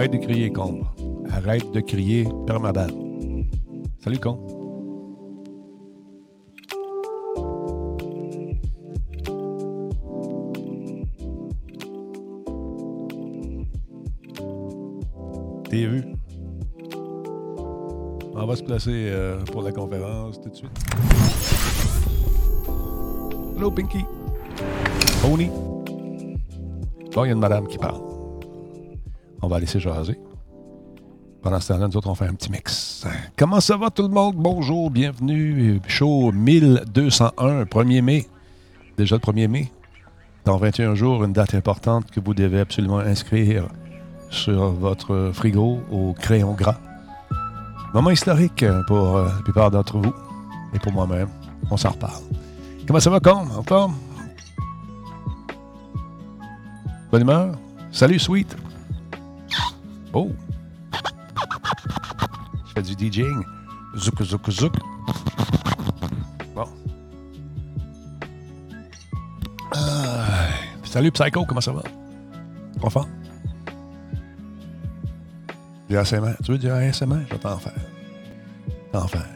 Arrête de crier, con. Arrête de crier, permaban. Salut, con. T'es vu? On va se placer euh, pour la conférence tout de suite. Hello, Pinky. Pony. Bon, il y a une madame qui parle. On va laisser jaser. Pendant ce temps-là, nous autres, on fait un petit mix. Comment ça va tout le monde? Bonjour, bienvenue. Show 1201, 1er mai. Déjà le 1er mai. Dans 21 jours, une date importante que vous devez absolument inscrire sur votre frigo au crayon gras. Moment historique pour euh, la plupart d'entre vous et pour moi-même. On s'en reparle. Comment ça va, con? En forme? Bonne humeur? Salut, Sweet! Oh! Je fais du DJing. Zouk, zouk, zouk. Bon. Ah, salut, Psycho, comment ça va? Fort? Du ASMR. Tu veux du ASMR? Je vais t'en faire. T'en faire.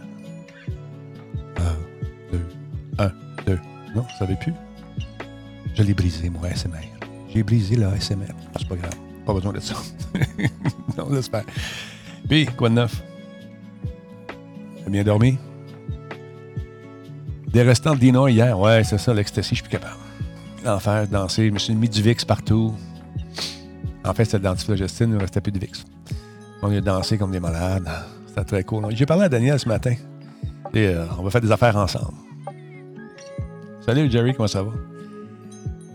Un, deux, un, deux. Non, vous savez plus? Je l'ai brisé, mon ASMR. J'ai brisé le ASMR. C'est pas grave. Pas besoin de ça. non, laisse faire. Puis, quoi de neuf? T'as bien dormi? Des restants de dino hier. Ouais, c'est ça, l'ecstasy, je suis plus capable. L'enfer, danser. Je me suis mis du VIX partout. En fait, c'était le dentiflogestine, il ne restait plus de VIX. On a dansé comme des malades. C'était très cool. J'ai parlé à Daniel ce matin. Euh, on va faire des affaires ensemble. Salut Jerry, comment ça va?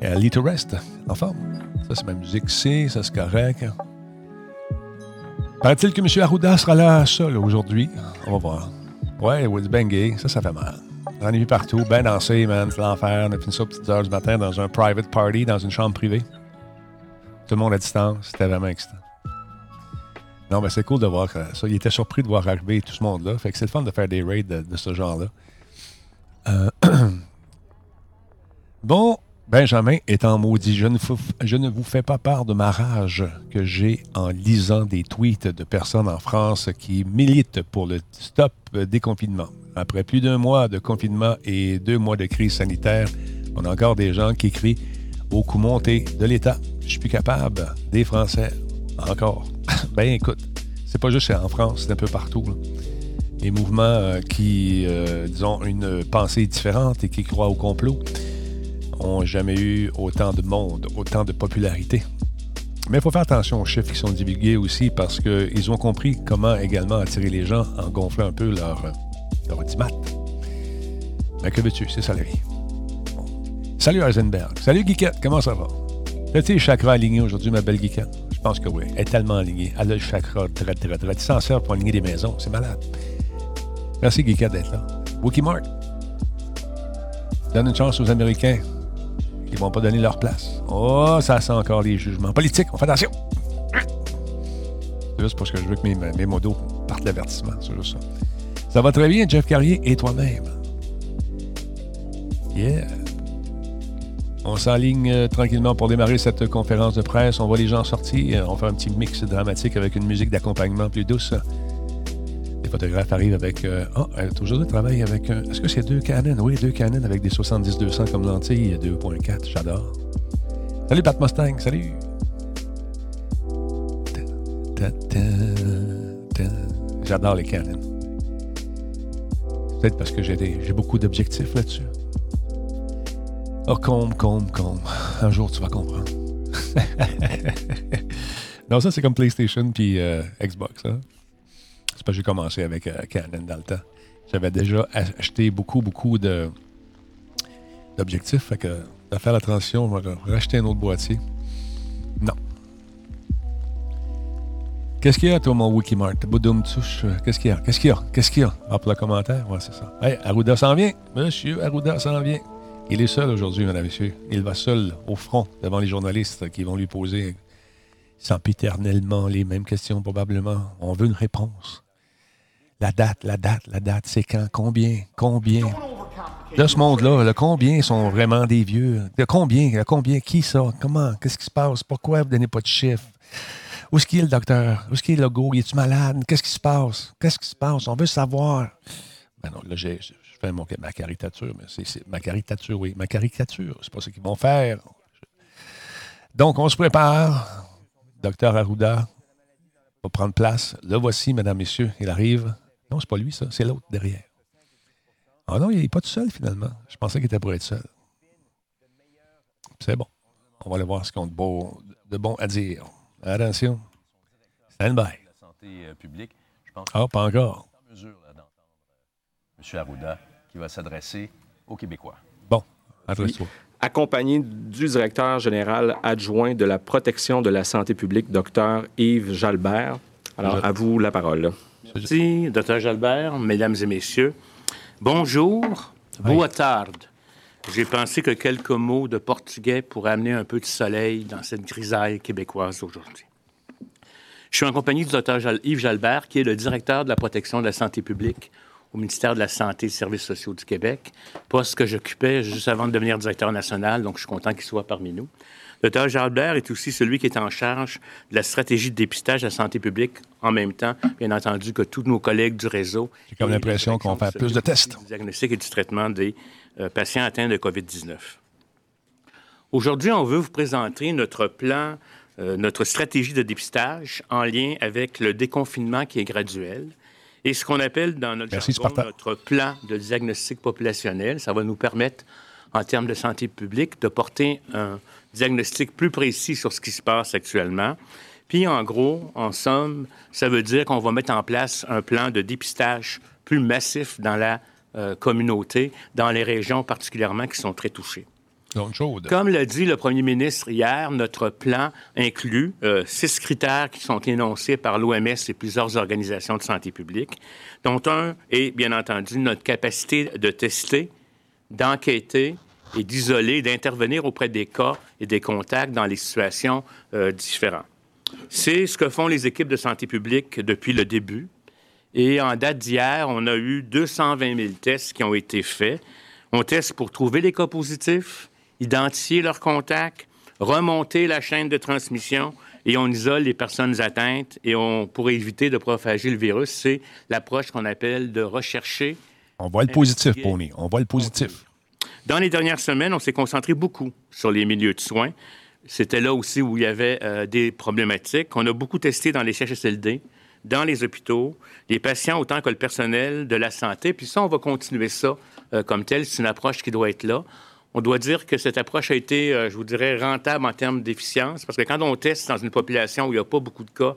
Et à Little Rest, en forme. Ça, c'est ma musique C, ça, c'est correct. Paraît-il que M. Arruda sera là seul aujourd'hui? On va voir. Ouais, Will Bengay, ça, ça fait mal. J'en ai vu partout, bien dansé, man, c'est l'enfer. On a fini ça aux petites heures du matin dans un private party, dans une chambre privée. Tout le monde à distance, c'était vraiment excitant. Non, mais c'est cool de voir ça. Il était surpris de voir arriver tout ce monde-là. Fait que c'est le fun de faire des raids de, de ce genre-là. Euh, bon, Benjamin étant maudit, je ne, vous fais pas part de ma rage que j'ai en lisant des tweets de personnes en France qui militent pour le stop des confinements. Après plus d'un mois de confinement et deux mois de crise sanitaire, on a encore des gens qui crient au coup monté de l'État. Je suis plus capable. Des Français, encore. ben écoute, c'est pas juste en France, c'est un peu partout. Les mouvements euh, qui, euh, disons, une pensée différente et qui croient au complot ont jamais eu autant de monde, autant de popularité. Mais il faut faire attention aux chiffres qui sont divulgués aussi parce qu'ils ont compris comment également attirer les gens en gonflant un peu leur, leur dimat. Mais que veux-tu, c'est ça. Salut Heisenberg. Salut Guiquette, comment ça va? As-tu les chakras alignés aujourd'hui, ma belle Guiquette? Je pense que oui. Elle est tellement alignée. Elle a le chakra très, très, très. Tu pour aligner des maisons. C'est malade. Merci, Guiquette, d'être là. Wikimart. Donne une chance aux Américains. Ils ne vont pas donner leur place. Oh, ça sent encore les jugements politiques. On fait attention. C'est juste parce que je veux que mes, mes modos partent d'avertissement. C'est juste ça. Ça va très bien, Jeff Carrier et toi-même. Yeah. On s'enligne euh, tranquillement pour démarrer cette conférence de presse. On voit les gens sortir. On fait un petit mix dramatique avec une musique d'accompagnement plus douce. Les photographes arrivent avec. Euh, oh, toujours de travail avec. Euh, Est-ce que c'est deux Canon? Oui, deux Canon avec des 70-200 comme lentille, 2.4. J'adore. Salut Pat Mustang, salut. J'adore les Canon. Peut-être parce que j'ai beaucoup d'objectifs là-dessus. Oh, combe, combe, combe. Un jour, tu vas comprendre. non, ça, c'est comme PlayStation puis euh, Xbox. Hein? J'ai commencé avec euh, Canon dans. J'avais déjà acheté beaucoup, beaucoup de, d'objectifs. Fait que, de faire la transition, on va racheter un autre boîtier. Non. Qu'est-ce qu'il y a, toi, mon Wikimart? Boudoum touche. Qu'est-ce qu'il y a? Qu'est-ce qu'il y a? Qu'est-ce qu'il y a? Hop, le commentaire? Ouais, c'est ça. Hey, Arruda s'en vient. Monsieur Arruda s'en vient. Il est seul aujourd'hui, mesdames et messieurs. Il va seul au front devant les journalistes qui vont lui poser sempiternellement les mêmes questions, probablement. On veut une réponse. La date, la date, la date, c'est quand? Combien? Combien? De ce monde-là, le combien sont vraiment des vieux? De combien? Le combien? Qui ça? Comment? Qu'est-ce qui se passe? Pourquoi vous ne donnez pas de chiffres? Où est-ce qu'il est le docteur? Où est-ce qu'il est le go? Il est-tu malade? Qu'est-ce qui se passe? Qu'est-ce qui se passe? On veut savoir. Ben non, là, je fais ma caricature, mais c'est ma caricature, oui. Ma caricature, c'est pas ce qu'ils vont faire. Donc, on se prépare. Docteur Arruda va prendre place. Le voici, mesdames, messieurs. Il arrive. Non, c'est pas lui, ça. C'est l'autre derrière. Ah non, il n'est pas tout seul, finalement. Je pensais qu'il était pour être seul. C'est bon. On va aller voir ce qu'on a de bon à dire. Attention. Stand by. La santé euh, publique, je pense. Ah, pas encore. En mesure d'entendre M. Arruda qui va s'adresser aux Québécois. Bon, adresse-toi. Accompagné du directeur général adjoint de la protection de la santé publique, Dr. Yves Jalbert. Alors, à vous la parole. Merci, Dr. Jalbert, mesdames et messieurs. Bonjour, boa tarde. J'ai pensé que quelques mots de portugais pourraient amener un peu de soleil dans cette grisaille québécoise aujourd'hui. Je suis en compagnie du docteur Yves Jalbert, qui est le directeur de la protection de la santé publique au ministère de la Santé et des Services sociaux du Québec, poste que j'occupais juste avant de devenir directeur national, donc je suis content qu'il soit parmi nous. Le docteur Jalbert est aussi celui qui est en charge de la stratégie de dépistage de la santé publique, en même temps, bien entendu, que tous nos collègues du réseau. J'ai comme l'impression qu'on fait plus de tests. Du diagnostic et du traitement des euh, patients atteints de COVID-19. Aujourd'hui, on veut vous présenter notre plan, euh, notre stratégie de dépistage en lien avec le déconfinement qui est graduel et ce qu'on appelle dans notre, notre plan de diagnostic populationnel. Ça va nous permettre, en termes de santé publique, de porter un diagnostic plus précis sur ce qui se passe actuellement. Puis, en gros, en somme, ça veut dire qu'on va mettre en place un plan de dépistage plus massif dans la euh, communauté, dans les régions particulièrement qui sont très touchées. Comme l'a dit le premier ministre hier, notre plan inclut euh, six critères qui sont énoncés par l'OMS et plusieurs organisations de santé publique, dont un est, bien entendu, notre capacité de tester, d'enquêter et d'isoler, d'intervenir auprès des cas et des contacts dans les situations euh, différentes. C'est ce que font les équipes de santé publique depuis le début. Et en date d'hier, on a eu 220 000 tests qui ont été faits. On teste pour trouver les cas positifs, identifier leurs contacts, remonter la chaîne de transmission et on isole les personnes atteintes et on pour éviter de propager le virus. C'est l'approche qu'on appelle de rechercher. On voit le positif, Pony. On voit le positif. Dans les dernières semaines, on s'est concentré beaucoup sur les milieux de soins. C'était là aussi où il y avait euh, des problématiques. On a beaucoup testé dans les CHSLD, dans les hôpitaux, les patients autant que le personnel de la santé. Puis ça, on va continuer ça euh, comme tel. C'est une approche qui doit être là. On doit dire que cette approche a été, euh, je vous dirais, rentable en termes d'efficience, parce que quand on teste dans une population où il n'y a pas beaucoup de cas,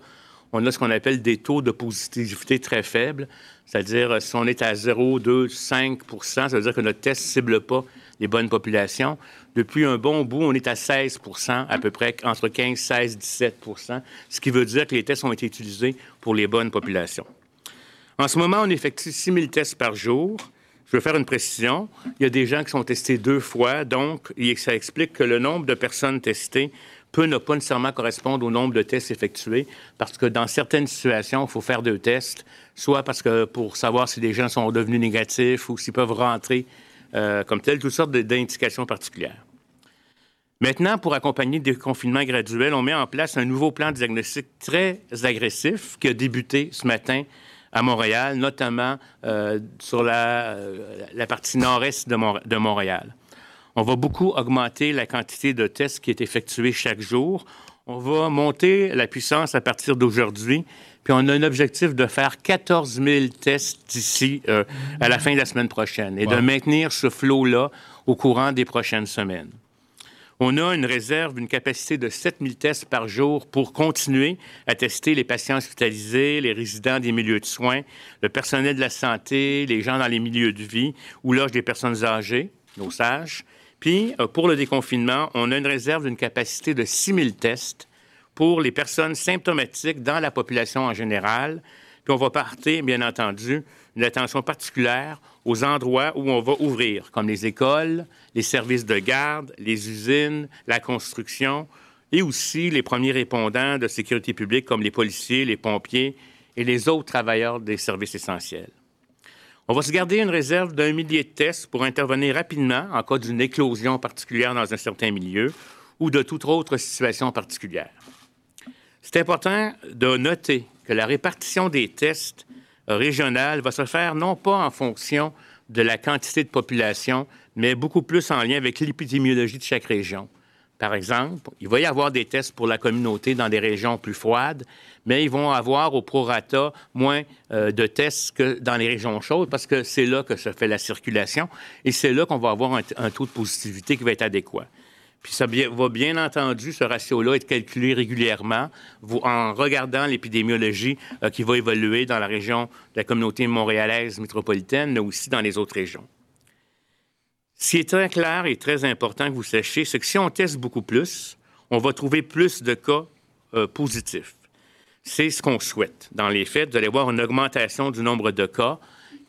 on a ce qu'on appelle des taux de positivité très faibles. C'est-à-dire, si on est à 0, 2, 5 ça veut dire que notre test ne cible pas les bonnes populations. Depuis un bon bout, on est à 16% à peu près, entre 15, 16, 17% ce qui veut dire que les tests ont été utilisés pour les bonnes populations. En ce moment, on effectue 6 000 tests par jour. Je veux faire une précision. Il y a des gens qui sont testés deux fois, donc ça explique que le nombre de personnes testées peut ne pas nécessairement correspondre au nombre de tests effectués, parce que dans certaines situations, il faut faire deux tests, soit parce que pour savoir si les gens sont devenus négatifs ou s'ils peuvent rentrer euh, comme tel, toutes sortes d'indications particulières. Maintenant, pour accompagner le déconfinement graduel, on met en place un nouveau plan de diagnostic très agressif qui a débuté ce matin à Montréal, notamment euh, sur la, euh, la, partie nord-est de, de, Montréal. On va beaucoup augmenter la quantité de tests qui est effectuée chaque jour. On va monter la puissance à partir d'aujourd'hui. Puis on a un objectif de faire 14 000 tests d'ici euh, à la fin de la semaine prochaine et de maintenir ce flot-là au courant des prochaines semaines. On a une réserve, une capacité de 7 000 tests par jour pour continuer à tester les patients hospitalisés, les résidents des milieux de soins, le personnel de la santé, les gens dans les milieux de vie ou loge des personnes âgées, nos sages. Puis, euh, pour le déconfinement, on a une réserve d'une capacité de 6 000 tests pour les personnes symptomatiques dans la population en général. Puis on va partir, bien entendu, une attention particulière aux endroits où on va ouvrir, comme les écoles, les services de garde, les usines, la construction, et aussi les premiers répondants de sécurité publique, comme les policiers, les pompiers et les autres travailleurs des services essentiels. On va se garder une réserve d'un millier de tests pour intervenir rapidement en cas d'une éclosion particulière dans un certain milieu ou de toute autre situation particulière. C'est important de noter que la répartition des tests régionales va se faire non pas en fonction de la quantité de population, mais beaucoup plus en lien avec l'épidémiologie de chaque région. Par exemple, il va y avoir des tests pour la communauté dans des régions plus froides, mais ils vont avoir au prorata moins euh, de tests que dans les régions chaudes parce que c'est là que se fait la circulation et c'est là qu'on va avoir un, taux de positivité qui va être adéquat. Puis ça va bien entendu, ce ratio-là, être calculé régulièrement en regardant l'épidémiologie euh, qui va évoluer dans la région de la communauté montréalaise métropolitaine, mais aussi dans les autres régions. Ce qui est très clair et très important que vous sachiez, c'est que si on teste beaucoup plus, on va trouver plus de cas euh, positifs. C'est ce qu'on souhaite. Dans les faits, vous allez voir une augmentation du nombre de cas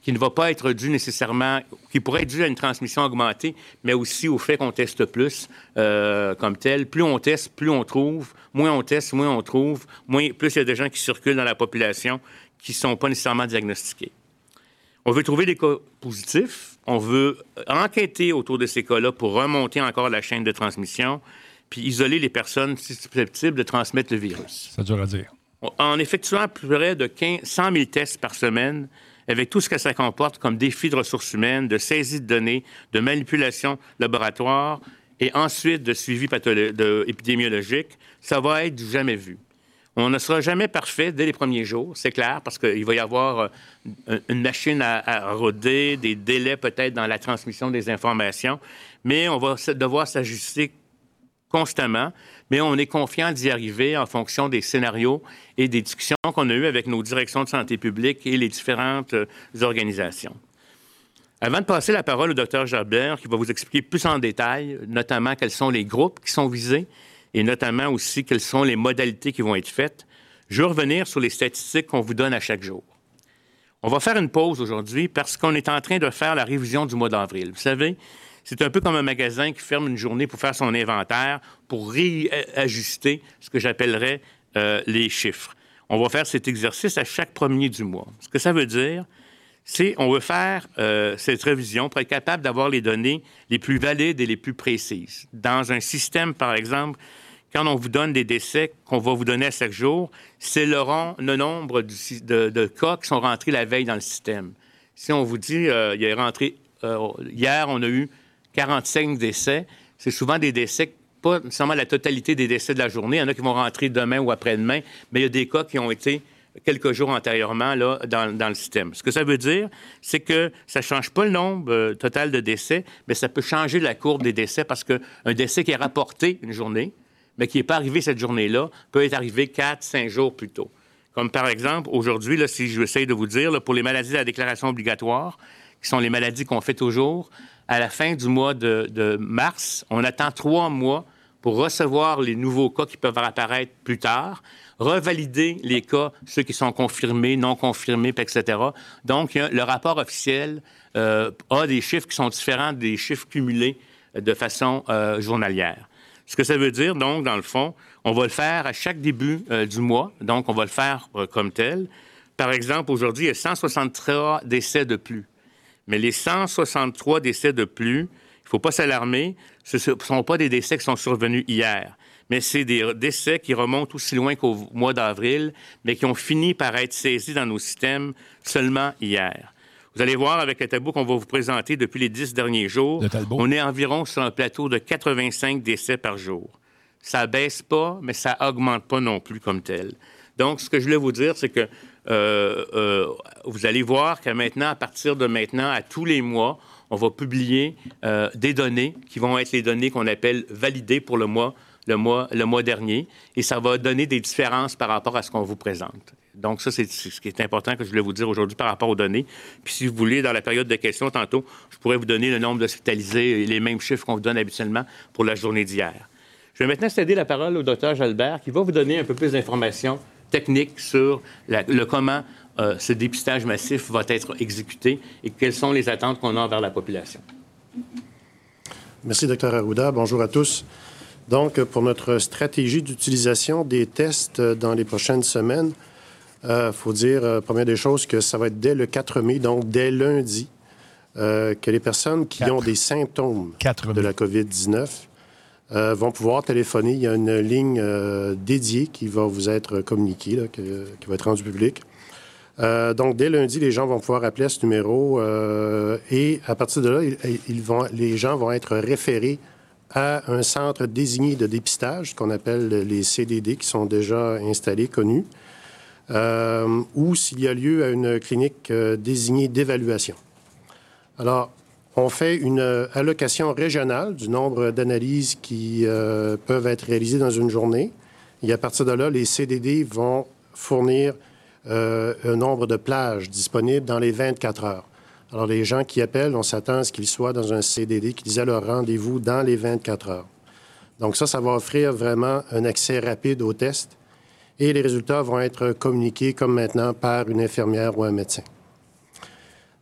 qui ne va pas être due nécessairement, qui pourrait être due à une transmission augmentée, mais aussi au fait qu'on teste plus euh, comme tel. Plus on teste, plus on trouve. Moins on teste, moins on trouve. Moins, plus il y a des gens qui circulent dans la population qui ne sont pas nécessairement diagnostiqués. On veut trouver des cas positifs. On veut enquêter autour de ces cas-là pour remonter encore la chaîne de transmission, puis isoler les personnes susceptibles de transmettre le virus. Ça dure à dire. En effectuant plus près de 15, 100 000 tests par semaine, avec tout ce que ça comporte comme défi de ressources humaines, de saisie de données, de manipulation laboratoire et ensuite de suivi épidémiologique, ça va être jamais vu. On ne sera jamais parfait dès les premiers jours, c'est clair, parce qu'il va y avoir euh, une machine à, roder, des délais peut-être dans la transmission des informations, mais on va devoir s'ajuster constamment, mais on est confiant d'y arriver en fonction des scénarios et des discussions qu'on a eues avec nos directions de santé publique et les différentes euh, organisations. Avant de passer la parole au docteur Jabert, qui va vous expliquer plus en détail, notamment quels sont les groupes qui sont visés, et notamment aussi quelles sont les modalités qui vont être faites. Je vais revenir sur les statistiques qu'on vous donne à chaque jour. On va faire une pause aujourd'hui parce qu'on est en train de faire la révision du mois d'avril. Vous savez, c'est un peu comme un magasin qui ferme une journée pour faire son inventaire, pour réajuster ce que j'appellerais euh, les chiffres. On va faire cet exercice à chaque premier du mois. Ce que ça veut dire, c'est on veut faire euh, cette révision pour être capable d'avoir les données les plus valides et les plus précises. Dans un système, par exemple, quand on vous donne des décès qu'on va vous donner à chaque jour, c'est le, nombre de, cas qui sont rentrés la veille dans le système. Si on vous dit, euh, il a rentré, euh, hier, on a eu 45 décès, c'est souvent des décès, pas nécessairement la totalité des décès de la journée. Il y en a qui vont rentrer demain ou après-demain, mais il y a des cas qui ont été quelques jours antérieurement dans, le système. Ce que ça veut dire, c'est que ça ne change pas le nombre euh, total de décès, mais ça peut changer la courbe des décès parce qu'un décès qui est rapporté une journée, mais qui n'est pas arrivé cette journée-là, peut être arrivé quatre, cinq jours plus tôt. Comme par exemple, aujourd'hui, si je essaye de vous dire, pour les maladies de la déclaration obligatoire, qui sont les maladies qu'on fait toujours, à la fin du mois de, mars, on attend trois mois pour recevoir les nouveaux cas qui peuvent apparaître plus tard, revalider les cas, ceux qui sont confirmés, non confirmés, etc. Donc, le rapport officiel euh, a des chiffres qui sont différents des chiffres cumulés de façon euh, journalière. Ce que ça veut dire, donc, dans le fond, on va le faire à chaque début euh, du mois, donc on va le faire comme tel. Par exemple, aujourd'hui, il y a 163 décès de plus. Mais les 163 décès de plus, il ne faut pas s'alarmer, ce ne sont pas des décès qui sont survenus hier, mais c'est des décès qui remontent aussi loin qu'au mois d'avril, mais qui ont fini par être saisis dans nos systèmes seulement hier. Vous allez voir avec le tableau qu'on va vous présenter depuis les dix derniers jours, on est environ sur un plateau de 85 décès par jour. Ça baisse pas, mais ça augmente pas non plus comme tel. Donc, ce que je voulais vous dire, c'est que vous allez voir que maintenant, à partir de maintenant, à tous les mois, on va publier euh, des données qui vont être les données qu'on appelle validées pour le mois, le mois, le mois dernier, et ça va donner des différences par rapport à ce qu'on vous présente. Donc, ça, c'est ce qui est important que je voulais vous dire aujourd'hui par rapport aux données. Puis, si vous voulez, dans la période de questions, tantôt, je pourrais vous donner le nombre d'hospitalisés et les mêmes chiffres qu'on vous donne habituellement pour la journée d'hier. Je vais maintenant céder la parole au docteur Jalbert qui va vous donner un peu plus d'informations techniques sur le comment euh, ce dépistage massif va être exécuté et quelles sont les attentes qu'on a envers la population. Merci, docteur Arruda. Bonjour à tous. Donc, pour notre stratégie d'utilisation des tests dans les prochaines semaines, il euh, faut dire, euh, première des choses, que ça va être dès le 4 mai, donc dès lundi, euh, que les personnes qui ont des symptômes de la COVID-19 euh, vont pouvoir téléphoner. Il y a une ligne euh, dédiée qui va vous être communiquée, qui va être rendue publique. Euh, donc, dès lundi, les gens vont pouvoir appeler à ce numéro et à partir de là, les gens vont être référés à un centre désigné de dépistage, qu'on appelle les CDD, qui sont déjà installés, connus, ou s'il y a lieu à une clinique désignée d'évaluation. Alors, on fait une euh, allocation régionale du nombre d'analyses qui euh, peuvent être réalisées dans une journée. Et à partir de là, les CDD vont fournir euh, un nombre de plages disponibles dans les 24 heures. Alors, les gens qui appellent, on s'attend à ce qu'ils soient dans un CDD qu'ils aient leur rendez-vous dans les 24 heures. Donc, ça, ça va offrir vraiment un accès rapide au test et les résultats vont être communiqués comme maintenant par une infirmière ou un médecin.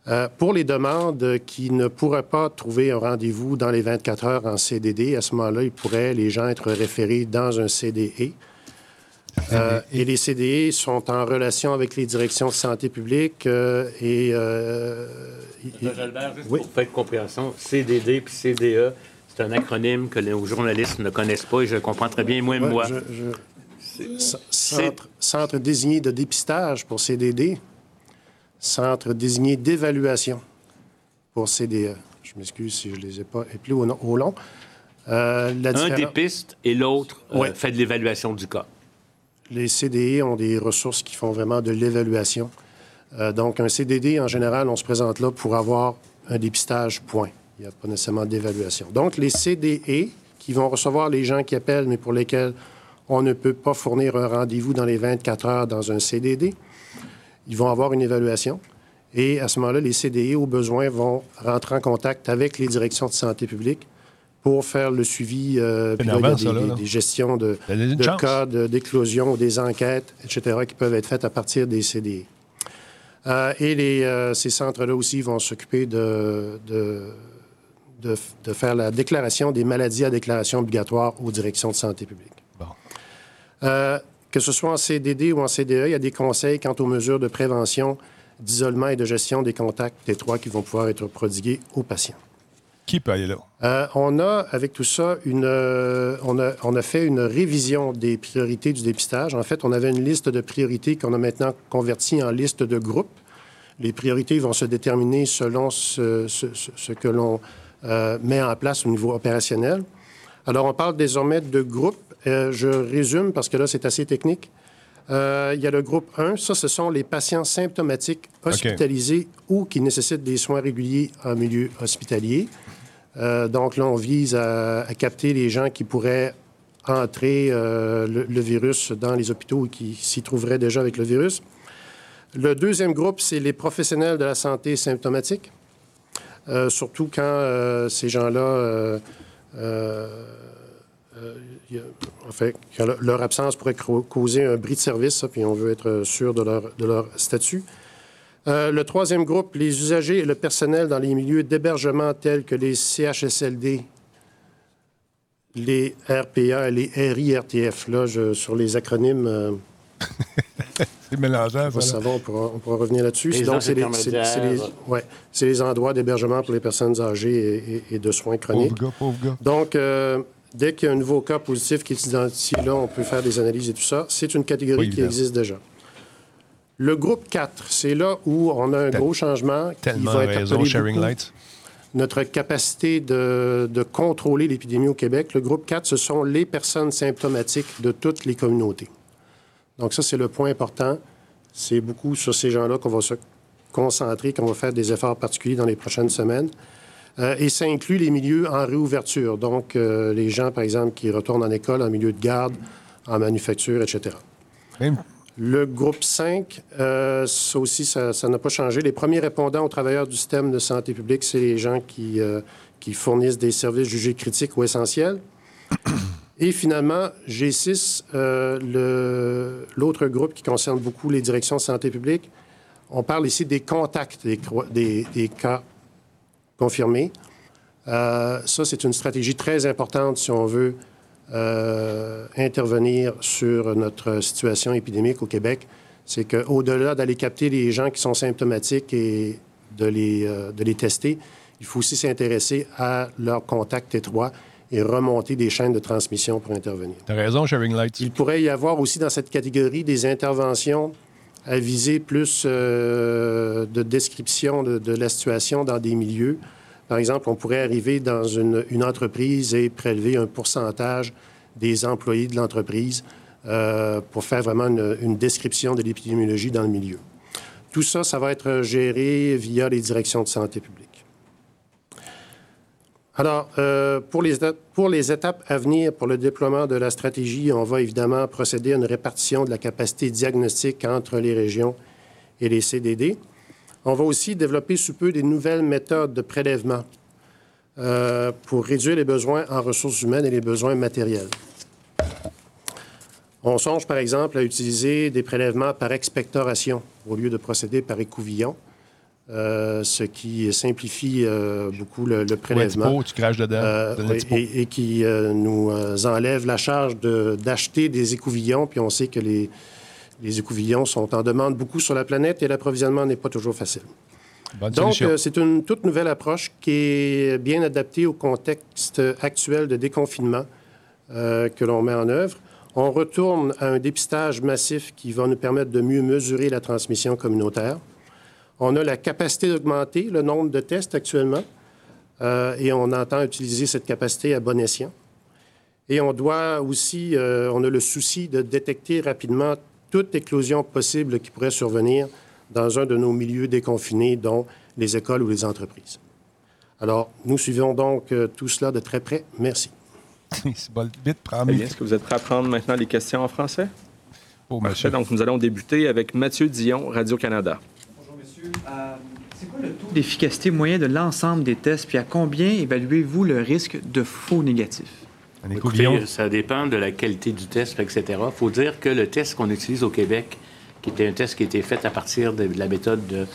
Euh, pour les demandes qui ne pourraient pas trouver un rendez-vous dans les 24 heures en CDD, à ce moment-là, ils pourraient, les gens, être référés dans un CDE. Euh, et les CDE sont en relation avec les directions de santé publique euh, et euh. Jalbert, juste Oui. pour faire compréhension, CDD puis CDE, c'est un acronyme que les journalistes ne connaissent pas et je comprends très bien, moi et Ouais, moi. je- je- C- c'est- Centre, centre désigné de dépistage pour CDD. Centre désigné d'évaluation pour CDE. Je m'excuse si je ne les ai pas appelés au, long. Euh, la Un différen- dépiste et l'autre euh, fait de l'évaluation du cas. Les CDE ont des ressources qui font vraiment de l'évaluation. Euh, donc, un CDD, en général, on se présente là pour avoir un dépistage, point. Il n'y a pas nécessairement d'évaluation. Donc, les CDE qui vont recevoir les gens qui appellent, mais pour lesquels on ne peut pas fournir un rendez-vous dans les 24 heures dans un CDD, ils vont avoir une évaluation. Et à ce moment-là, les CDE, au besoin, vont rentrer en contact avec les directions de santé publique pour faire le suivi. euh, puis là, il y a énervant, des, ça, là, des- là. des gestions de, de cas de- d'éclosion ou des enquêtes, etc., qui peuvent être faites à partir des CDI. Euh, et les, euh, ces centres-là aussi vont s'occuper de, de, de, de faire la déclaration des maladies à déclaration obligatoire aux directions de santé publique. Bon. Que ce soit en CDD ou en CDE, il y a des conseils quant aux mesures de prévention, d'isolement et de gestion des contacts étroits qui vont pouvoir être prodigués aux patients. Qui peut aller là? Euh, on a, avec tout ça, une, euh, on, a, on a fait une révision des priorités du dépistage. En fait, on avait une liste de priorités qu'on a maintenant convertie en liste de groupes. Les priorités vont se déterminer selon ce, ce- ce- ce que l'on euh, met en place au niveau opérationnel. Alors, on parle désormais de groupes. Euh, je résume parce que là, c'est assez technique. Euh, il y a le groupe 1. Ça, ce sont les patients symptomatiques hospitalisés ou qui nécessitent des soins réguliers en milieu hospitalier. Euh, donc là, on vise à, à capter les gens qui pourraient entrer le, le virus dans les hôpitaux ou qui s'y trouveraient déjà avec le virus. Le deuxième groupe, c'est les professionnels de la santé symptomatique, Euh, surtout quand ces gens-là, euh, euh, euh, il y a- en fait, leur absence pourrait causer un bris de service, ça, puis on veut être sûr de leur, de leur statut. Euh, le troisième groupe, les usagers et le personnel dans les milieux d'hébergement tels que les CHSLD, les RPA et les RIRTF. Là, je- sur les acronymes, euh, C'est mélangeant, on, va ça. là. savoir, on, pourra, on pourra revenir là-dessus. Les Donc, c'est les, c'est- c'est les- intermédiaires. ouais, c'est les endroits d'hébergement pour les personnes âgées et, et- et de soins chroniques. Pauvre gars, pauvre gars. Donc, euh, dès qu'il y a un nouveau cas positif qui est identifié, là, on peut faire des analyses et tout ça. C'est une catégorie qui existe déjà. Le groupe 4, c'est là où on a un Tel- gros changement qui Tellement va être raison, appelé Sharing Lights. notre capacité de, de contrôler l'épidémie au Québec. Le groupe 4, ce sont les personnes symptomatiques de toutes les communautés. Donc ça, c'est le point important. C'est beaucoup sur ces gens-là qu'on va se concentrer, qu'on va faire des efforts particuliers dans les prochaines semaines. Euh, et ça inclut les milieux en réouverture, donc euh, les gens, par exemple, qui retournent en école, en milieu de garde, en manufacture, etc. Le groupe 5, euh, ça aussi, ça n'a pas changé. Les premiers répondants aux travailleurs du système de santé publique, c'est les gens qui, qui fournissent des services jugés critiques ou essentiels. Et finalement, G6, euh, le- l'autre groupe qui concerne beaucoup les directions de santé publique, on parle ici des contacts des, cro- des- des cas confirmés. Euh, ça, c'est une stratégie très importante si on veut euh, intervenir sur notre situation épidémique au Québec. C'est qu'au-delà d'aller capter les gens qui sont symptomatiques et de les, euh, de les tester, il faut aussi s'intéresser à leurs contacts étroits et remonter des chaînes de transmission pour intervenir. Tu as raison, Sharing Lights. Il pourrait y avoir aussi dans cette catégorie des interventions à viser plus euh, de description de, la situation dans des milieux. Par exemple, on pourrait arriver dans une, une entreprise et prélever un pourcentage des employés de l'entreprise euh, pour faire vraiment une, une description de l'épidémiologie dans le milieu. Tout ça, ça va être géré via les directions de santé publique. Alors, euh, pour, les, étapes à venir pour le déploiement de la stratégie, on va évidemment procéder à une répartition de la capacité diagnostique entre les régions et les CDD. On va aussi développer sous peu des nouvelles méthodes de prélèvement euh, pour réduire les besoins en ressources humaines et les besoins matériels. On songe, par exemple, à utiliser des prélèvements par expectoration au lieu de procéder par écouvillon. Euh, ce qui simplifie euh, beaucoup le, le prélèvement. Expo, tu craches dedans. Euh, et, et, qui euh, nous enlève la charge d'acheter de, des écouvillons. Puis on sait que les, les, écouvillons sont en demande beaucoup sur la planète et l'approvisionnement n'est pas toujours facile. Bonne Donc, c'est une toute nouvelle approche qui est bien adaptée au contexte actuel de déconfinement que l'on met en œuvre. On retourne à un dépistage massif qui va nous permettre de mieux mesurer la transmission communautaire. On a la capacité d'augmenter le nombre de tests actuellement euh, et on entend utiliser cette capacité à bon escient. Et on doit aussi, euh, on a le souci de détecter rapidement toute éclosion possible qui pourrait survenir dans un de nos milieux déconfinés, dont les écoles ou les entreprises. Alors, nous suivons donc euh, tout cela de très près. Merci. vite, Est-ce que vous êtes prêt à prendre maintenant les questions en français? Oh, monsieur. Donc, nous allons débuter avec Mathieu Dion, Radio-Canada. Euh, c'est quoi le taux d'efficacité moyen de l'ensemble des tests, puis à combien évaluez-vous le risque de faux négatifs? Écoutez, ça dépend de la qualité du test, etc. Il faut dire que le test qu'on utilise au Québec, qui était un test qui a été fait à partir de la méthode de,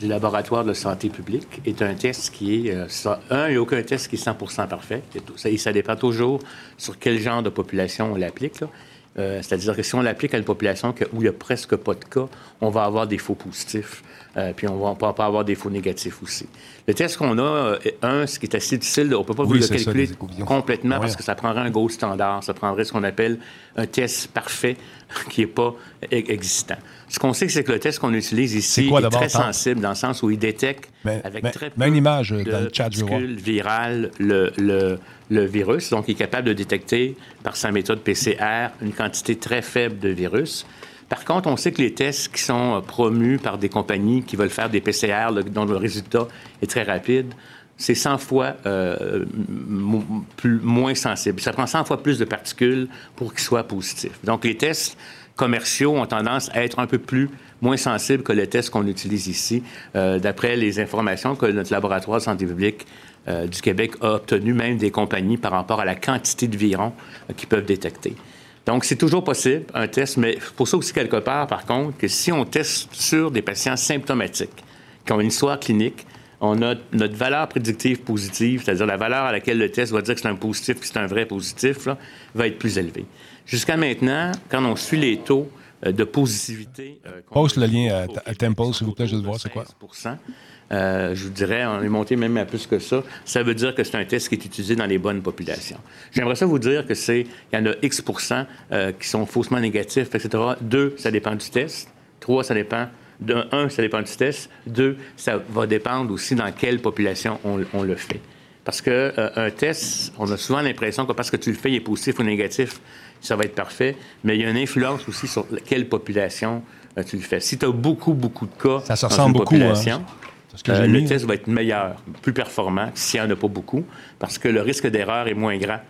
du laboratoire de santé publique, est un test qui est... Euh, un, il n'y a aucun test qui est 100 parfait. Et ça, dépend toujours sur quel genre de population on l'applique. Euh, C'est-à-dire que si on l'applique à une population où il n'y a presque pas de cas, on va avoir des faux positifs. Euh, puis on va pas, pas avoir des faux négatifs aussi. Le test qu'on a, euh, un, ce qui est assez difficile, on ne peut pas oui, vous le calculer ça, complètement ouais. parce que ça prendrait un gold standard, ça prendrait ce qu'on appelle un test parfait qui n'est pas e-, existant. Ce qu'on sait, c'est que le test qu'on utilise ici quoi, est très sensible dans le sens où il détecte mais, avec mais, très peu une image de dans le chat, virales le, le, le virus. Donc, il est capable de détecter par sa méthode PCR une quantité très faible de virus. Par contre, on sait que les tests qui sont promus par des compagnies qui veulent faire des PCR le, dont le résultat est très rapide, c'est 100 fois euh, plus, moins sensible. Ça prend 100 fois plus de particules pour qu'ils soient positifs. Donc, les tests commerciaux ont tendance à être un peu plus moins sensibles que les tests qu'on utilise ici, euh, d'après les informations que notre laboratoire de santé publique euh, du Québec a obtenues, même des compagnies, par rapport à la quantité de virons euh, qu'ils peuvent détecter. Donc, c'est toujours possible, un test, mais pour ça aussi, quelque part, par contre, que si on teste sur des patients symptomatiques, qui ont une histoire clinique, on a notre valeur prédictive positive, c'est-à-dire la valeur à laquelle le test va dire que c'est un positif, que c'est un vrai positif, là, va être plus élevée. Jusqu'à maintenant, quand on suit les taux euh, de positivité... Euh, Poste le lien à, à Temple, s'il vous plaît, je veux voir c'est quoi? Euh, je vous dirais, on est monté même à plus que ça. Ça veut dire que c'est un test qui est utilisé dans les bonnes populations. J'aimerais ça vous dire que c'est, il y en a X euh, qui sont faussement négatifs, etc. Deux, ça dépend du test. Trois, ça dépend de un, ça dépend du test. Deux, ça va dépendre aussi dans quelle population on, on le fait. Parce que euh, un test, on a souvent l'impression que parce que tu le fais, il est positif ou négatif, ça va être parfait. Mais il y a une influence aussi sur quelle population euh, tu le fais. Si tu as beaucoup, beaucoup de cas ça se dans une beaucoup, population, hein. Euh, le test va être meilleur, plus performant s'il n'y en a pas beaucoup, parce que le risque d'erreur est moins grand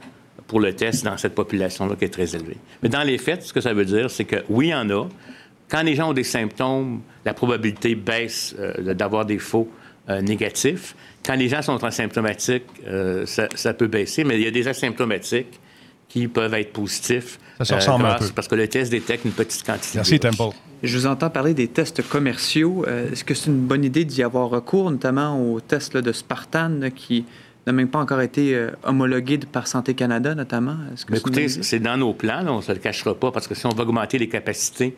pour le test dans cette population-là qui est très élevé. Mais dans les faits, ce que ça veut dire, c'est que oui, il y en a. Quand les gens ont des symptômes, la probabilité baisse euh, d'avoir des faux euh, négatifs. Quand les gens sont asymptomatiques, euh, ça, ça, peut baisser, mais il y a des asymptomatiques qui peuvent être positifs. Ça se ressemble grâce, un peu. Parce que le test détecte une petite quantité. Merci, de. Temple. Je vous entends parler des tests commerciaux. Euh, Est-ce que c'est une bonne idée d'y avoir recours, notamment au test là, de Spartan là, qui n'a même pas encore été euh, homologué par Santé Canada, notamment? Mais écoutez, c'est dans nos plans, là, on ne se le cachera pas, parce que si on veut augmenter les capacités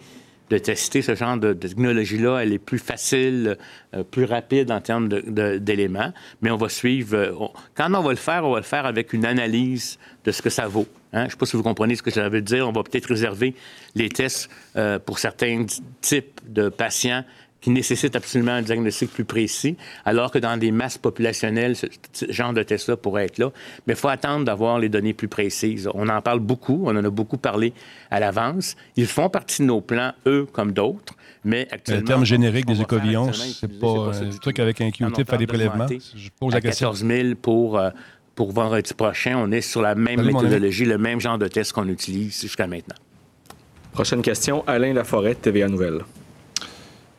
de tester ce genre de, technologie-là. Elle est plus facile, euh, plus rapide en termes d'éléments, mais on va suivre. Euh, quand on va le faire, on va le faire avec une analyse de ce que ça vaut. Hein. Je ne sais pas si vous comprenez ce que veut dire. On va peut-être réserver les tests euh, pour certains types de patients qui nécessite absolument un diagnostic plus précis, alors que dans des masses populationnelles, ce, genre de test-là pourrait être là. Mais il faut attendre d'avoir les données plus précises. On en parle beaucoup, on en a beaucoup parlé à l'avance. Ils font partie de nos plans, eux comme d'autres, mais actuellement... Le terme générique des écovillons, c'est pas un truc avec un Q-tip à des prélèvements? Je pose la question. 14 000 pour... Euh, pour vendredi prochain, on est sur la même méthodologie, le même genre de test qu'on utilise jusqu'à maintenant. Prochaine question, Alain Laforêt, TVA Nouvelle.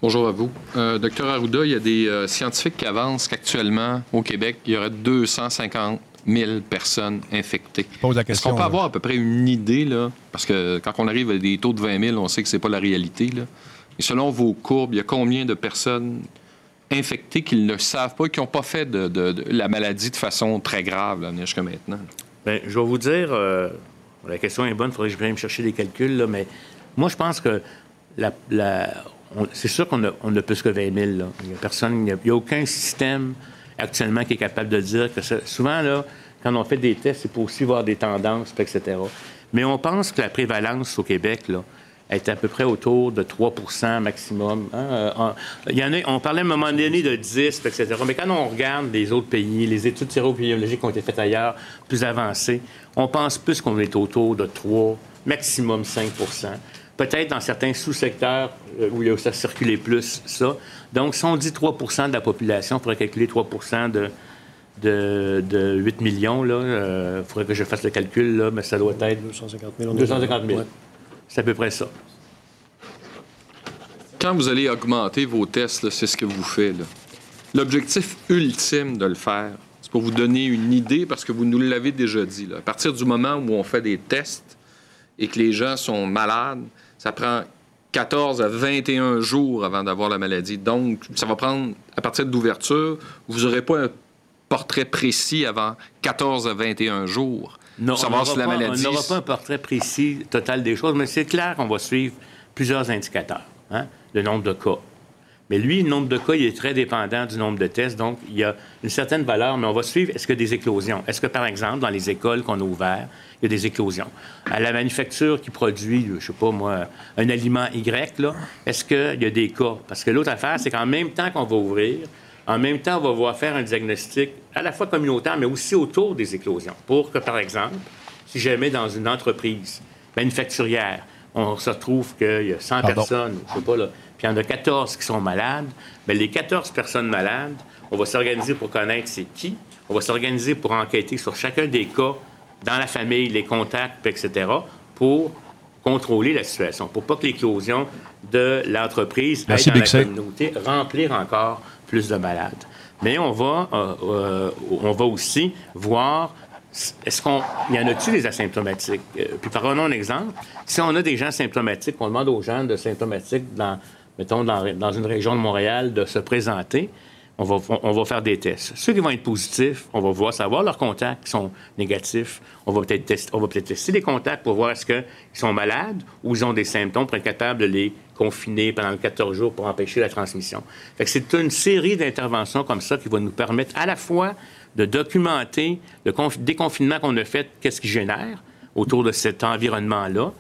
Bonjour à vous. Euh, docteur Arruda, il y a des euh, scientifiques qui avancent qu'actuellement, au Québec, il y aurait 250 000 personnes infectées. Est-ce qu'on peut avoir à peu près une idée, là? Parce que quand on arrive à des taux de 20 000, on sait que ce n'est pas la réalité. Là. Et selon vos courbes, il y a combien de personnes infectées qui ne le savent pas et qui n'ont pas fait de, la maladie de façon très grave jusqu'à maintenant? Bien, je vais vous dire, euh, la question est bonne, il faudrait que je vienne me chercher des calculs, là, mais moi, je pense que la, c'est sûr qu'on a, plus que 20 000. Il n'y a personne, il a, aucun système actuellement qui est capable de dire que ça. Souvent, là, quand on fait des tests, c'est pour aussi voir des tendances, etc. Mais on pense que la prévalence au Québec, est à peu près autour de 3% maximum. Hein. Euh, y en a, on parlait à un moment donné de 10, etc. Mais quand on regarde les autres pays, les études sérobiologiques qui ont été faites ailleurs, plus avancées, on pense plus qu'on est autour de 3, maximum 5 Peut-être dans certains sous-secteurs euh, où ça circulait plus, ça. Donc, si on dit 3% de la population, il faudrait calculer 3 de, de, 8 millions. Il euh, faudrait que je fasse le calcul, là, mais ça doit être... 250 000. 250 000. C'est à peu près ça. Quand vous allez augmenter vos tests, c'est ce que vous faites. L'objectif ultime de le faire, c'est pour vous donner une idée, parce que vous nous l'avez déjà dit. À partir du moment où on fait des tests et que les gens sont malades, ça prend 14 à 21 jours avant d'avoir la maladie. Donc, ça va prendre, à partir d'ouverture, vous n'aurez pas un portrait précis avant 14 à 21 jours. Non, savoir si la maladie... on n'aura pas un portrait précis total des choses, mais c'est clair qu'on va suivre plusieurs indicateurs. Hein? Le nombre de cas, mais lui, le nombre de cas, il est très dépendant du nombre de tests. Donc, il y a une certaine valeur, mais on va suivre est-ce a des éclosions? Est-ce que, par exemple, dans les écoles qu'on a ouvertes, il y a des éclosions? À la manufacture qui produit, je sais pas moi, un aliment Y, là, est-ce qu'il y a des cas? Parce que l'autre affaire, c'est qu'en même temps qu'on va ouvrir, en même temps, on va voir faire un diagnostic à la fois communautaire, mais aussi autour des éclosions. Pour que, par exemple, si jamais dans une entreprise manufacturière, on se retrouve qu'il y a 100 personnes, je sais pas, là, puis il y en a 14 qui sont malades, bien, les 14 personnes malades, on va s'organiser pour connaître c'est qui. On va s'organiser pour enquêter sur chacun des cas dans la famille, les contacts, etc., pour contrôler la situation, pour pas que l'éclosion de l'entreprise aille dans la communauté remplir encore plus de malades. Mais on va, euh, euh, on va aussi voir est-ce qu'on y en a-tu des asymptomatiques? Euh, puis prenons un exemple. Si on a des gens symptomatiques, on demande aux gens de symptomatiques dans mettons, dans, une région de Montréal, de se présenter, on va, faire des tests. Ceux qui vont être positifs, on va voir savoir leurs contacts qui sont négatifs. On va peut-être tester, on les contacts pour voir est-ce qu'ils sont malades ou ils ont des symptômes pour être capable de les confiner pendant 14 jours pour empêcher la transmission. c'est une série d'interventions comme ça qui va nous permettre à la fois de documenter le déconfinement qu'on a fait, qu'est-ce qui génère autour de cet environnement-là.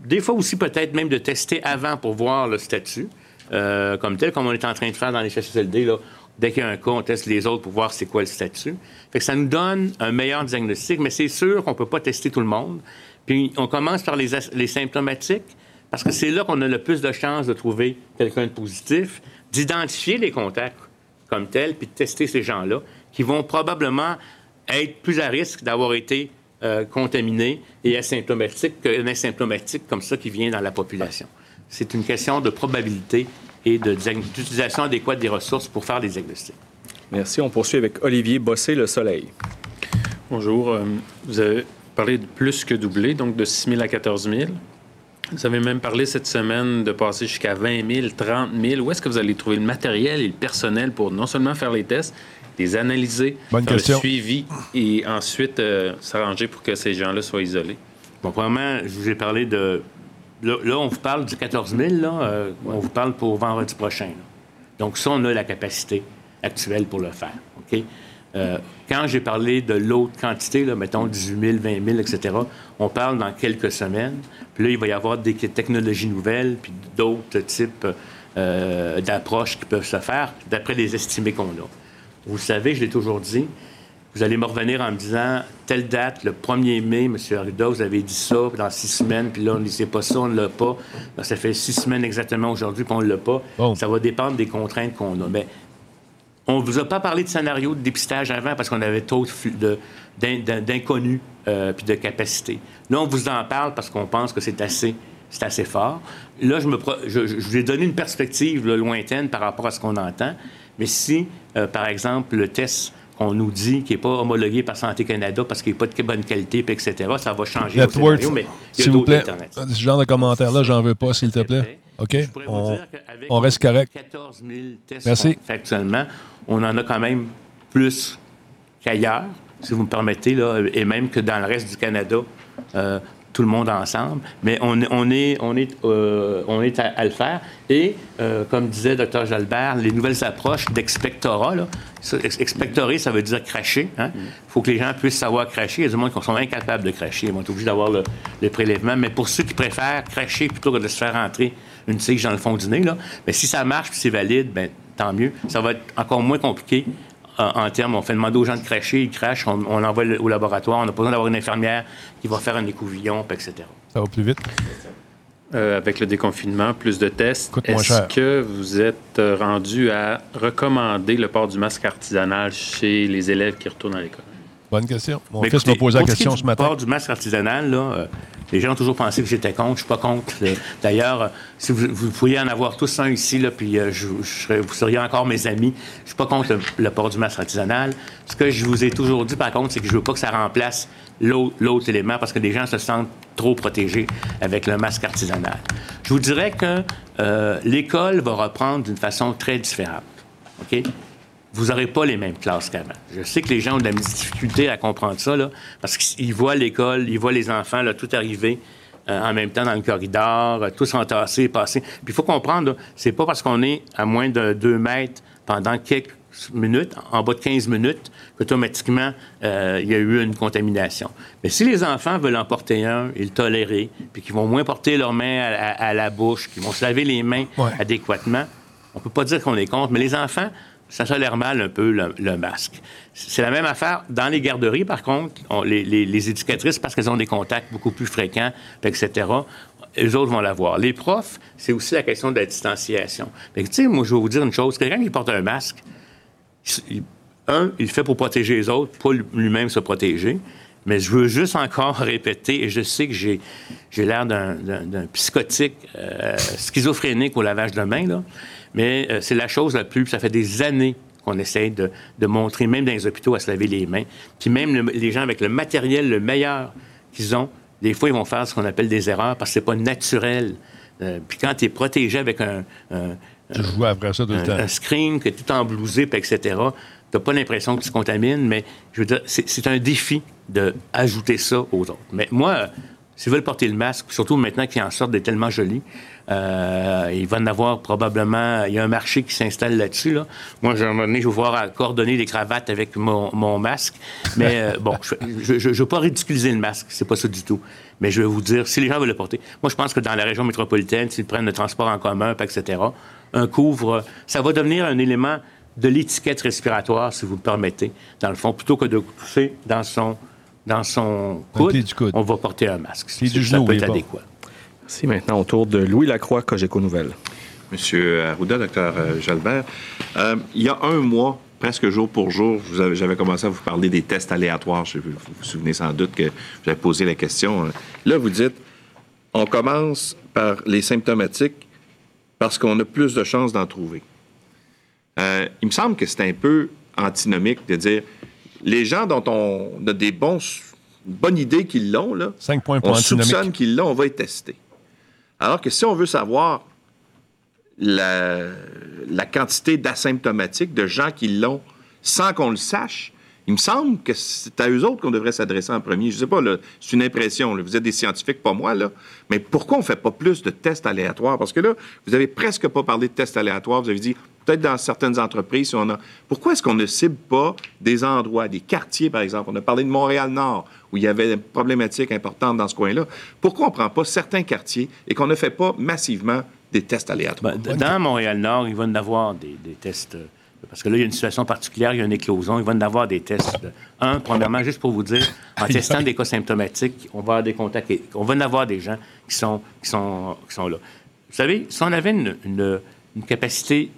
Des fois aussi peut-être même de tester avant pour voir le statut. Euh, comme tel, comme on est en train de faire dans les CHSLD. Là, dès qu'il y a un cas, on teste les autres pour voir c'est quoi le statut. Ça nous donne un meilleur diagnostic, mais c'est sûr qu'on ne peut pas tester tout le monde. Puis on commence par les, les symptomatiques, parce que c'est là qu'on a le plus de chances de trouver quelqu'un de positif, d'identifier les contacts comme tels, puis de tester ces gens-là, qui vont probablement être plus à risque d'avoir été euh, contaminés et asymptomatiques qu'un asymptomatique comme ça qui vient dans la population. C'est une question de probabilité et d'utilisation adéquate des ressources pour faire des diagnostics. Merci. On poursuit avec Olivier Bossé, Le Soleil. Bonjour. Euh, vous avez parlé de plus que doublé, donc de 6 000 à 14 000. Vous avez même parlé cette semaine de passer jusqu'à 20 000, 30 000. Où est-ce que vous allez trouver le matériel et le personnel pour non seulement faire les tests, les analyser, Bonne faire le suivi et ensuite euh, s'arranger pour que ces gens-là soient isolés? Bon, premièrement, je vous ai parlé de là, on vous parle du 14 000, là, euh, on vous parle pour vendredi prochain. Donc, ça, on a la capacité actuelle pour le faire. OK? Euh, quand j'ai parlé de l'autre quantité, là, mettons 18 000, 20 000, etc., on parle dans quelques semaines. Puis là, il va y avoir des technologies nouvelles, puis d'autres types euh, d'approches qui peuvent se faire d'après les estimés qu'on a. Vous savez, je l'ai toujours dit, vous allez me revenir en me disant, telle date, le 1er mai, M. Arruda, vous avez dit ça dans six semaines, puis là, on ne sait pas ça, on ne l'a pas. Ben, ça fait six semaines exactement aujourd'hui, puis on ne l'a pas. Bon. Ça va dépendre des contraintes qu'on a. Mais on ne vous a pas parlé de scénario de dépistage avant parce qu'on avait trop d'inconnus euh, puis de capacités. Là, on vous en parle parce qu'on pense que c'est assez, c'est assez fort. Là, je, me pro- je, je- je vous ai donné une perspective là, lointaine par rapport à ce qu'on entend. Mais si, euh, par exemple, le test qu'on nous dit qui n'est pas homologué par Santé Canada parce qu'il n'est pas de bonne qualité, etc., ça va changer le Network, scénario, mais il y a s'il vous plaît, alternatives. ce genre de commentaire-là, j'en veux pas, s'il te plaît. OK? On, on reste correct. 14 000 tests Merci. actuellement, on en a quand même plus qu'ailleurs, si vous me permettez, là, et même que dans le reste du Canada, euh, tout le monde ensemble. Mais on, est- euh, à, le faire. Et, euh, comme disait Dr. Jalbert, les nouvelles approches d'expectorat, expectorer, ça veut dire cracher. Il faut que les gens puissent savoir cracher. Il y a du monde qui sont incapables de cracher. Ils vont être obligés d'avoir le, prélèvement. Mais pour ceux qui préfèrent cracher plutôt que de se faire rentrer une tige dans le fond du nez, là, ben, si ça marche puis c'est valide, ben, tant mieux. Ça va être encore moins compliqué en, termes, on fait demander aux gens de cracher, ils crachent, on, on l'envoie le- au laboratoire, on n'a pas besoin d'avoir une infirmière qui va faire un écouvillon, puis etc. Ça va plus vite? Euh, avec le déconfinement, plus de tests. Coûte moins Est-ce que vous êtes euh, rendu à recommander le port du masque artisanal chez les élèves qui retournent à l'école? Bonne question. Mon Mais fils m'a posé la question est ce matin. port du masque artisanal, là, euh, les gens ont toujours pensé que j'étais contre. Je suis pas contre. D'ailleurs, euh, si vous, vous pourriez en avoir tous un ici, là, puis euh, je, je serais- vous seriez encore mes amis. Je suis pas contre le, le port du masque artisanal. Ce que je vous ai toujours dit, par contre, c'est que je veux pas que ça remplace l'autre l'autre élément parce que les gens se sentent trop protégés avec le masque artisanal. Je vous dirais que l'école va reprendre d'une façon très différente. OK? Vous n'aurez pas les mêmes classes qu'avant. Je sais que les gens ont de la difficulté à comprendre ça, là, parce qu'ils voient l'école, ils voient les enfants, là, tout arriver euh, en même temps dans le corridor, euh, tous entassés, passés. Puis il faut comprendre, c'est pas parce qu'on est à moins de 2 mètres pendant quelques minutes, en bas de 15 minutes, qu'automatiquement, euh, il y a eu une contamination. Mais si les enfants veulent en porter un et le tolérer, puis qu'ils vont moins porter leurs mains à, à- à la bouche, qu'ils vont se laver les mains Ouais. adéquatement, on peut pas dire qu'on est contre, mais les enfants, ça tolère mal un peu le, masque. C'est la même affaire dans les garderies, par contre. On- les, éducatrices, parce qu'elles ont des contacts beaucoup plus fréquents, etc., les autres vont l'avoir. Les profs, c'est aussi la question de la distanciation. Que, tu sais, moi, je vais vous dire une chose. Quelqu'un qui porte un masque, un, il le fait pour protéger les autres, pas lui-même se protéger. Mais je veux juste encore répéter, et je sais que j'ai, l'air d'un psychotique euh, schizophrénique au lavage de main, là. Mais euh, c'est la chose la plus... Ça fait des années qu'on essaie de, de montrer, même dans les hôpitaux, à se laver les mains. Puis même le- les gens avec le matériel le meilleur qu'ils ont, des fois, ils vont faire ce qu'on appelle des erreurs parce que c'est pas naturel. Euh, puis quand tu es protégé avec un, un- joue après ça tout le temps. un screen que tout emblousé, puis etc., tu pas l'impression que tu contamines, mais je veux dire, c'est c'est un défi d'ajouter ça aux autres. Mais moi, euh, s'ils veulent porter le masque, surtout maintenant qu'ils en sortent des tellement jolis, euh, il va en avoir probablement... Il y a un marché qui s'installe là-dessus. Là. Moi, j'ai un moment donné, je vais voir à coordonner des cravates avec mon, masque. Mais euh, bon, je ne veux pas ridiculiser le masque, c'est pas ça du tout. Mais je vais vous dire, si les gens veulent le porter... Moi, je pense que dans la région métropolitaine, s'ils prennent le transport en commun, etc., un couvre, ça va devenir un élément de l'étiquette respiratoire, si vous me permettez, dans le fond, plutôt que de toucher dans son, dans son coude, du coude. on va porter un masque. Pli du ça genou, peut être adéquat. Merci. Maintenant, au tour de Louis Lacroix, Cogeco Nouvelle. Monsieur Arruda, docteur euh, Jalbert, euh, il y a un mois, presque jour pour jour, j'avais commencé à vous parler des tests aléatoires. Je- vous vous souvenez sans doute que j'avais posé la question. Là, vous dites, on commence par les symptomatiques parce qu'on a plus de chances d'en trouver. Euh, il me semble que c'est un peu antinomique de dire les gens dont on a des bons, une bonne idée qu'ils l'ont, là, 5 points pour on soupçonne qu'ils l'ont, on va les tester. Alors que si on veut savoir la, la quantité d'asymptomatiques, de gens qui l'ont sans qu'on le sache, Il me semble que c'est à eux autres qu'on devrait s'adresser en premier. Je sais pas, là, c'est une impression. là. Vous êtes des scientifiques, pas moi, là. Mais pourquoi on ne fait pas plus de tests aléatoires? Parce que là, vous avez presque pas parlé de tests aléatoires. Vous avez dit, peut-être dans certaines entreprises, si on a... Pourquoi est-ce qu'on ne cible pas des endroits, des quartiers, par exemple? On a parlé de Montréal-Nord, où il y avait des problématiques importantes dans ce coin-là. Pourquoi on ne prend pas certains quartiers et qu'on ne fait pas massivement des tests aléatoires? Ben, dans Montréal-Nord, il va y en avoir des, des tests. Parce que là, il y a une situation particulière, il y a une éclosion. Il va y en avoir des tests. Un, premièrement, juste pour vous dire, en testant des cas symptomatiques, on va avoir des contacts. et- On va en avoir des gens qui sont, qui sont, qui sont là. Vous savez, si on avait une, une- une capacité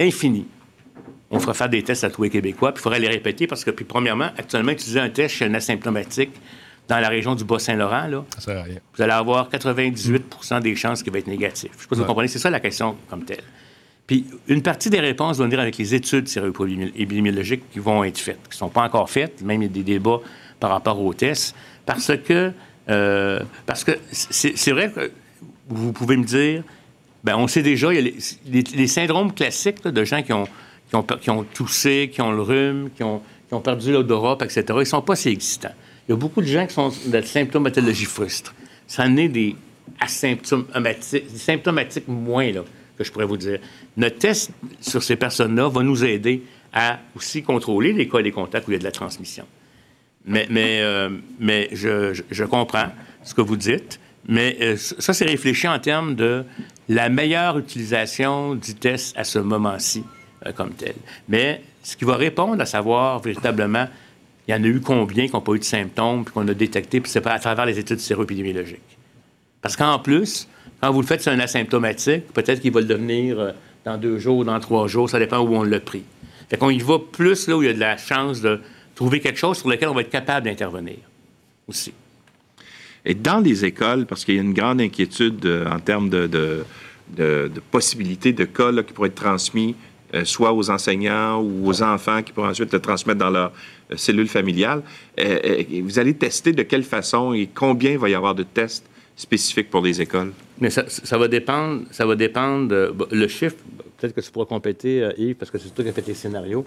infinie, on ferait faire des tests à tous les Québécois, puis il faudrait les répéter parce que, puis premièrement, actuellement, utiliser un test chez un asymptomatique dans la région du Bas-Saint-Laurent, là, Ça vous allez avoir 98% des chances qu'il va être négatif. Je ne sais pas si vous comprenez, c'est ça la question comme telle. Puis une partie des réponses vont venir avec les études séroépidémiologiques qui vont être faites, qui ne sont pas encore faites, même il y a des débats par rapport aux tests, parce que, euh, parce que c'est vrai que vous pouvez me dire, ben on sait déjà, il y a les, syndromes classiques de gens qui ont, qui, ont, qui ont toussé, qui ont le rhume, qui ont, qui ont perdu l'odorat, etc., ils ne sont pas si existants. Il y a beaucoup de gens qui sont de la symptomatologie frustre. Ça en est des asymptomatiques, des symptomatiques moins, là, que je pourrais vous dire. Notre test sur ces personnes-là va nous aider à aussi contrôler les cas et les contacts où il y a de la transmission. Mais, mais, euh, mais je, je- comprends ce que vous dites. Mais euh, ça, c'est réfléchi en termes de la meilleure utilisation du test à ce moment-ci euh, comme tel. Mais ce qui va répondre à savoir véritablement, il y en a eu combien qui n'ont pas eu de symptômes, puis qu'on a détecté, puis c'est à travers les études séroépidémiologiques. Parce qu'en plus, quand vous le faites sur un asymptomatique, peut-être qu'il va le devenir euh, dans deux jours, dans trois jours, ça dépend où on l'a pris. Fait qu'on y va plus là où il y a de la chance de trouver quelque chose sur lequel on va être capable d'intervenir aussi. Et dans les écoles, parce qu'il y a une grande inquiétude euh, en termes de, possibilités de cas qui pourraient être transmis euh, soit aux enseignants ou aux enfants qui pourraient ensuite le transmettre dans leur cellule familiale, vous allez tester de quelle façon et combien il va y avoir de tests spécifiques pour les écoles? Mais ça, va dépendre, ça va dépendre le chiffre. Peut-être que tu pourras compléter, euh, Yves, parce que c'est toi qui as fait les scénarios.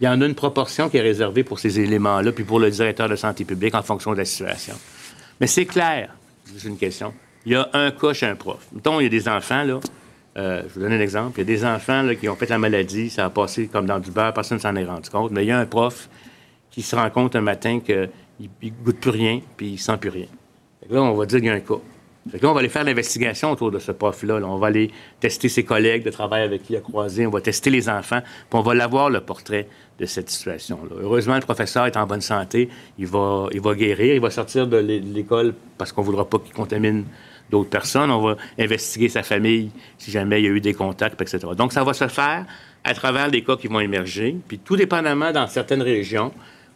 Il y en a une proportion qui est réservée pour ces éléments-là, puis pour le directeur de santé publique en fonction de la situation. Mais c'est clair, c'est une question. Il y a un cas chez un prof. Mettons, il y a des enfants, là. euh, je vous donne un exemple. Il y a des enfants là, qui ont fait la maladie, ça a passé comme dans du beurre, personne ne s'en est rendu compte. Mais il y a un prof qui se rend compte un matin qu'il ne goûte plus rien, puis il sent plus rien. Là, on va dire qu'il y a un cas. Là, on va aller faire l'investigation autour de ce prof-là. là. On va aller tester ses collègues de travail avec qui il a croisé. On va tester les enfants. Puis on va l'avoir le portrait de cette situation-là. Heureusement, le professeur est en bonne santé. Il va, il va guérir. Il va sortir de l'école parce qu'on ne voudra pas qu'il contamine d'autres personnes. On va investiguer sa famille si jamais il y a eu des contacts, etc. Donc, ça va se faire à travers les cas qui vont émerger. Puis tout dépendamment dans certaines régions,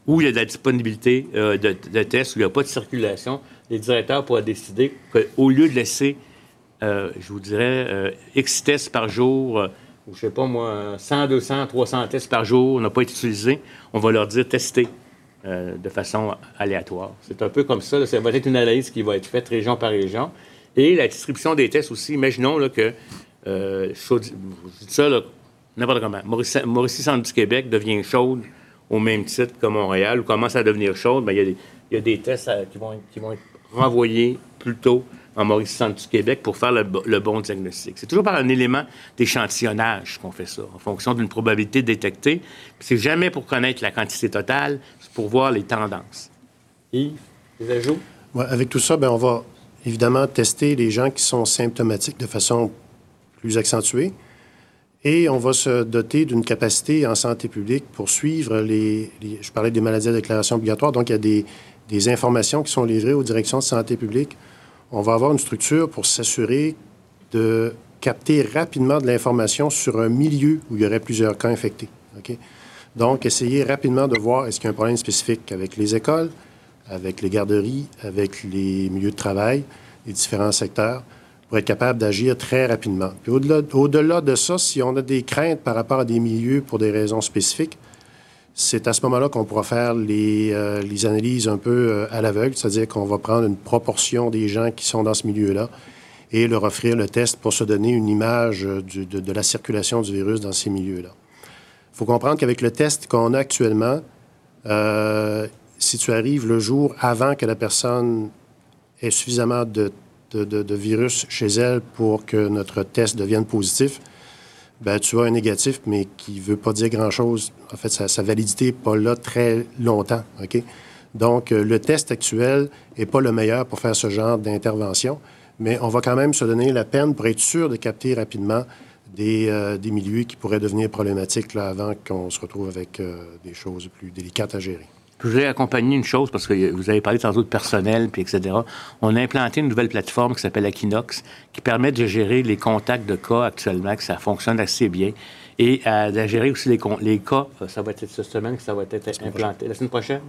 où il y a de la disponibilité euh, de, de tests, où il n'y a pas de circulation, les directeurs pourraient décider qu'au lieu de laisser, euh, je vous dirais, euh, X tests par jour, euh, ou je sais pas moi, 100, 200, 300 tests par jour n'a pas été utilisé, on va leur dire tester de façon aléatoire. C'est un peu comme ça. Ça va être une analyse qui va être faite région par région. Et la distribution des tests aussi. Imaginons là, que, euh, je dis ça là, n'importe comment, Mauricie, Centre du Québec devient chaude au même titre que Montréal, ou commence à devenir chaude, mais il y a des, tests qui, vont, qui vont être renvoyés plus tôt en Mauricie Centre du Québec pour faire le, bo- le bon diagnostic. C'est toujours par un élément d'échantillonnage qu'on fait ça, en fonction d'une probabilité détectée. C'est jamais pour connaître la quantité totale, c'est pour voir les tendances. Yves, des ajouts? Avec tout ça, ben, on va évidemment tester les gens qui sont symptomatiques de façon plus accentuée. Et on va se doter d'une capacité en santé publique pour suivre les, les- Je parlais des maladies à déclaration obligatoire, donc il y a des, des informations qui sont livrées aux directions de santé publique. On va avoir une structure pour s'assurer de capter rapidement de l'information sur un milieu où il y aurait plusieurs cas infectés. Donc, essayer rapidement de voir est-ce qu'il y a un problème spécifique avec les écoles, avec les garderies, avec les milieux de travail, les différents secteurs, pour être capable d'agir très rapidement. Puis au-delà de ça, si on a des craintes par rapport à des milieux pour des raisons spécifiques, c'est à ce moment-là qu'on pourra faire les, euh, analyses un peu euh, à l'aveugle, c'est-à-dire qu'on va prendre une proportion des gens qui sont dans ce milieu-là et leur offrir le test pour se donner une image euh, de, la circulation du virus dans ces milieux-là. Il faut comprendre qu'avec le test qu'on a actuellement, si tu arrives le jour avant que la personne ait suffisamment de virus chez elle pour que notre test devienne positif, ben, tu as un négatif, mais qui ne veut pas dire grand-chose. En fait, sa, validité n'est pas là très longtemps. OK? Donc, euh, le test actuel n'est pas le meilleur pour faire ce genre d'intervention, mais on va quand même se donner la peine pour être sûr de capter rapidement des, euh, des milieux qui pourraient devenir problématiques là, avant qu'on se retrouve avec euh, des choses plus délicates à gérer. Je voulais accompagner une chose, parce que vous avez parlé tantôt de personnel, puis etc. On a implanté une nouvelle plateforme qui s'appelle Aquinox, qui permet de gérer les contacts de cas actuellement, que ça fonctionne assez bien, et euh, de gérer aussi les, cas. euh, Ça va être cette semaine que ça va être implanté. La semaine prochaine?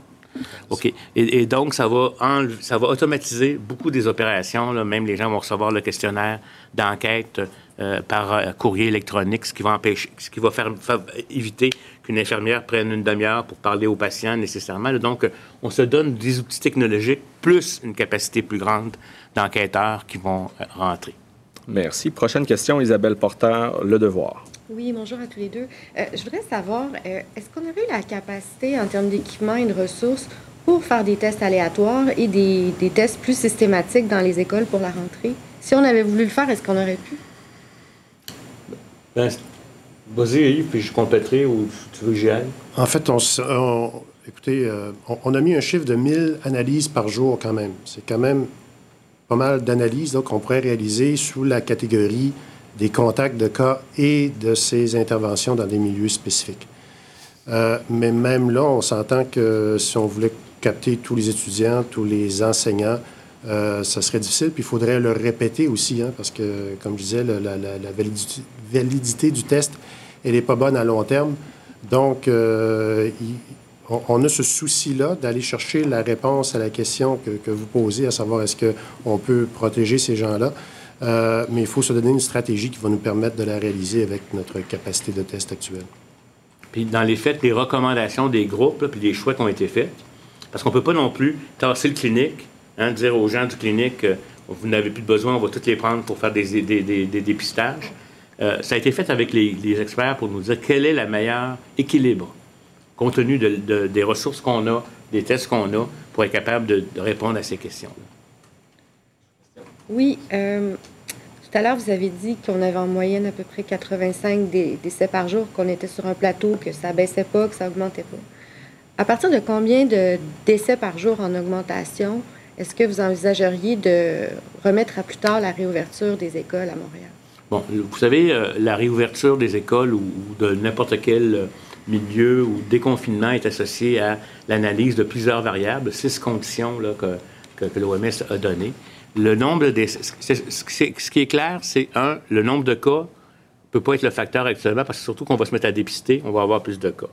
OK. Et, et donc, ça va, ça va automatiser beaucoup des opérations. là. Même les gens vont recevoir le questionnaire d'enquête euh, par euh, courrier électronique, ce qui va empêcher, ce qui va faire, faire éviter qu'une infirmière prenne une demi-heure pour parler au patient nécessairement. Donc, euh, on se donne des outils technologiques plus une capacité plus grande d'enquêteurs qui vont rentrer. Merci. Prochaine question, Isabelle Porter, Le Devoir. Oui, bonjour à tous les deux. Euh, je voudrais savoir, euh, est-ce qu'on aurait la capacité en termes d'équipement et de ressources pour faire des tests aléatoires et des, des tests plus systématiques dans les écoles pour la rentrée? Si on avait voulu le faire, est-ce qu'on aurait pu? Ben, Vas-y, puis je compléterai ou tu veux? En fait, écoutez, euh, on, on a mis un chiffre de 1000 analyses par jour quand même. C'est quand même pas mal d'analyses qu'on pourrait réaliser sous la catégorie des contacts de cas et de ces interventions dans des milieux spécifiques. Euh, mais même là, on s'entend que si on voulait capter tous les étudiants, tous les enseignants, euh, ça serait difficile. Puis il faudrait le répéter aussi, hein, parce que, comme je disais, la, validité, du test, elle n'est pas bonne à long terme. Donc, euh, on, a ce souci-là d'aller chercher la réponse à la question que, vous posez, à savoir est-ce qu'on peut protéger ces gens-là. Euh, mais il faut se donner une stratégie qui va nous permettre de la réaliser avec notre capacité de test actuelle. Puis dans les faits, les recommandations des groupes, puis les choix qui ont été faits, parce qu'on ne peut pas non plus tasser le clinique, hein, dire aux gens du clinique, euh, vous n'avez plus de besoin, on va toutes les prendre pour faire des, dépistages. Euh, ça a été fait avec les, experts pour nous dire quel est le meilleur équilibre, compte tenu de- de- des ressources qu'on a, des tests qu'on a, pour être capable de, répondre à ces questions-là. Oui, euh, tout à l'heure, vous avez dit qu'on avait en moyenne à peu près 85 dé- décès par jour, qu'on était sur un plateau, que ça baissait pas, que ça augmentait pas. À partir de combien de décès par jour en augmentation est-ce que vous envisageriez de remettre à plus tard la réouverture des écoles à Montréal? Bon, vous savez, euh, la réouverture des écoles ou, de n'importe quel euh, milieu ou déconfinement est associée à l'analyse de plusieurs variables, six conditions là, que, que, l'OMS a données. Le nombre de décès- c'est- c'est- ce qui est clair, c'est un, le nombre de cas ne peut pas être le facteur actuellement parce que surtout qu'on va se mettre à dépister, on va avoir plus de cas.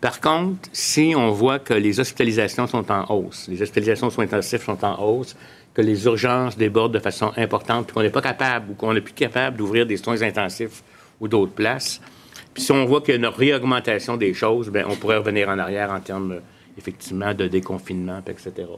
Par contre, si on voit que les hospitalisations sont en hausse, les hospitalisations aux soins intensifs sont en hausse, que les urgences débordent de façon importante, qu'on n'est pas capable ou qu'on n'est plus capable d'ouvrir des soins intensifs ou d'autres places, puis si on voit qu'il y a une réaugmentation des choses, bien, on pourrait revenir en arrière en termes, effectivement, de déconfinement, etc.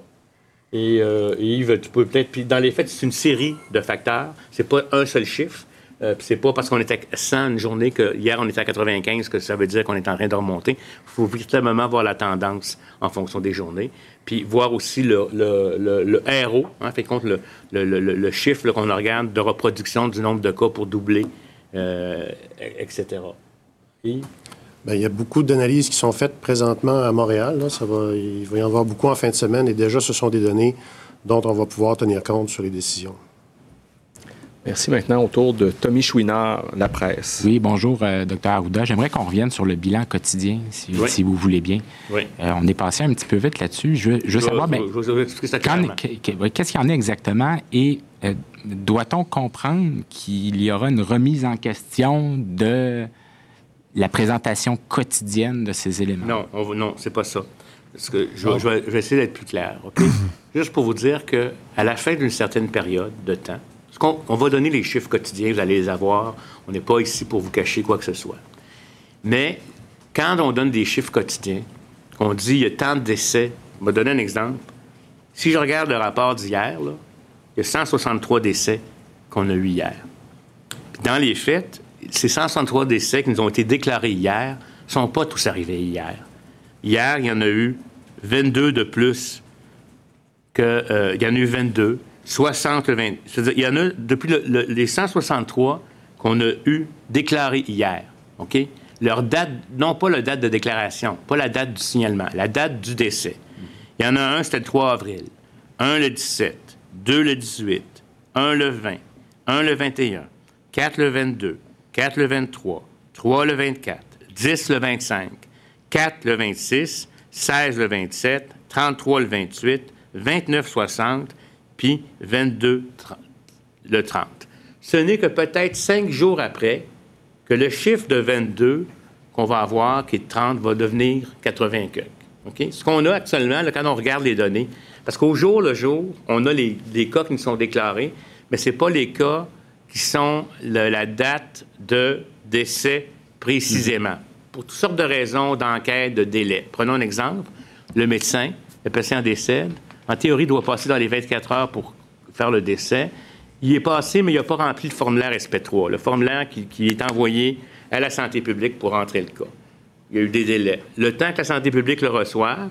Et euh, Yves, tu peux peut-être. Puis dans les faits, c'est une série de facteurs. C'est pas un seul chiffre. Euh, c'est pas parce qu'on était à 100 une journée que hier on était à 95 que ça veut dire qu'on est en train de remonter. Il faut véritablement voir la tendance en fonction des journées. Puis voir aussi le, le, le, le RO, hein, compte le, chiffre qu'on regarde de reproduction du nombre de cas pour doubler, euh, etc. Yves? Bien, il y a beaucoup d'analyses qui sont faites présentement à Montréal. Ça va, il va y en avoir beaucoup en fin de semaine et déjà, ce sont des données dont on va pouvoir tenir compte sur les décisions. Merci maintenant au tour de Tommy Chouinard, La Presse. Oui, bonjour, euh, docteur Arruda. J'aimerais qu'on revienne sur le bilan quotidien, si, Oui. si vous voulez bien. Oui. Euh, on est passé un petit peu vite là-dessus. Je veux, je veux Je savoir, ben, qu'est-ce qu'il y en a exactement et euh, doit-on comprendre qu'il y aura une remise en question de la présentation quotidienne de ces éléments? Non, on non, c'est pas ça. Parce que je, vais- je vais, je vais essayer d'être plus clair. OK? Juste pour vous dire que à la fin d'une certaine période de temps, on va donner les chiffres quotidiens, vous allez les avoir. On n'est pas ici pour vous cacher quoi que ce soit. Mais quand on donne des chiffres quotidiens, on dit il y a tant de décès, je vais donner un exemple. Si je regarde le rapport d'hier, il y a 163 décès qu'on a eu hier. Dans les faits, ces 163 décès qui nous ont été déclarés hier ne sont pas tous arrivés hier. Hier, il y en a eu 22 de plus que. euh, il y en a eu 22, 60 le 20. C'est-à-dire, il y en a depuis le- le- les 163 qu'on a eu déclarés hier. OK? Leur date, non pas la date de déclaration, pas la date du signalement, la date du décès. Il y en a un, c'était le 3 avril, un le 17, deux le 18, un le 20, un le 21, 4 le 22, 4 le 23, 3 le 24, 10 le 25, 4 le 26, 16 le 27, 33 le 28, 29 60, puis 22 30 le 30. Ce n'est que peut-être cinq jours après que le chiffre de 22 qu'on va avoir, qui est de 30, va devenir 80 quelques. OK? Ce qu'on a actuellement, là, quand on regarde les données, parce qu'au jour le jour, on a les, les cas qui nous sont déclarés, mais ce pas les cas qui sont le- la date de décès précisément, pour toutes sortes de raisons d'enquête, de délai. Prenons un exemple. Le médecin, le patient décède. En théorie, il doit passer dans les 24 heures pour faire le décès. Il est passé, mais il n'a pas rempli le formulaire SP3, le formulaire qui, est envoyé à la santé publique pour rentrer le cas. Il y a eu des délais. Le temps que la santé publique le reçoive,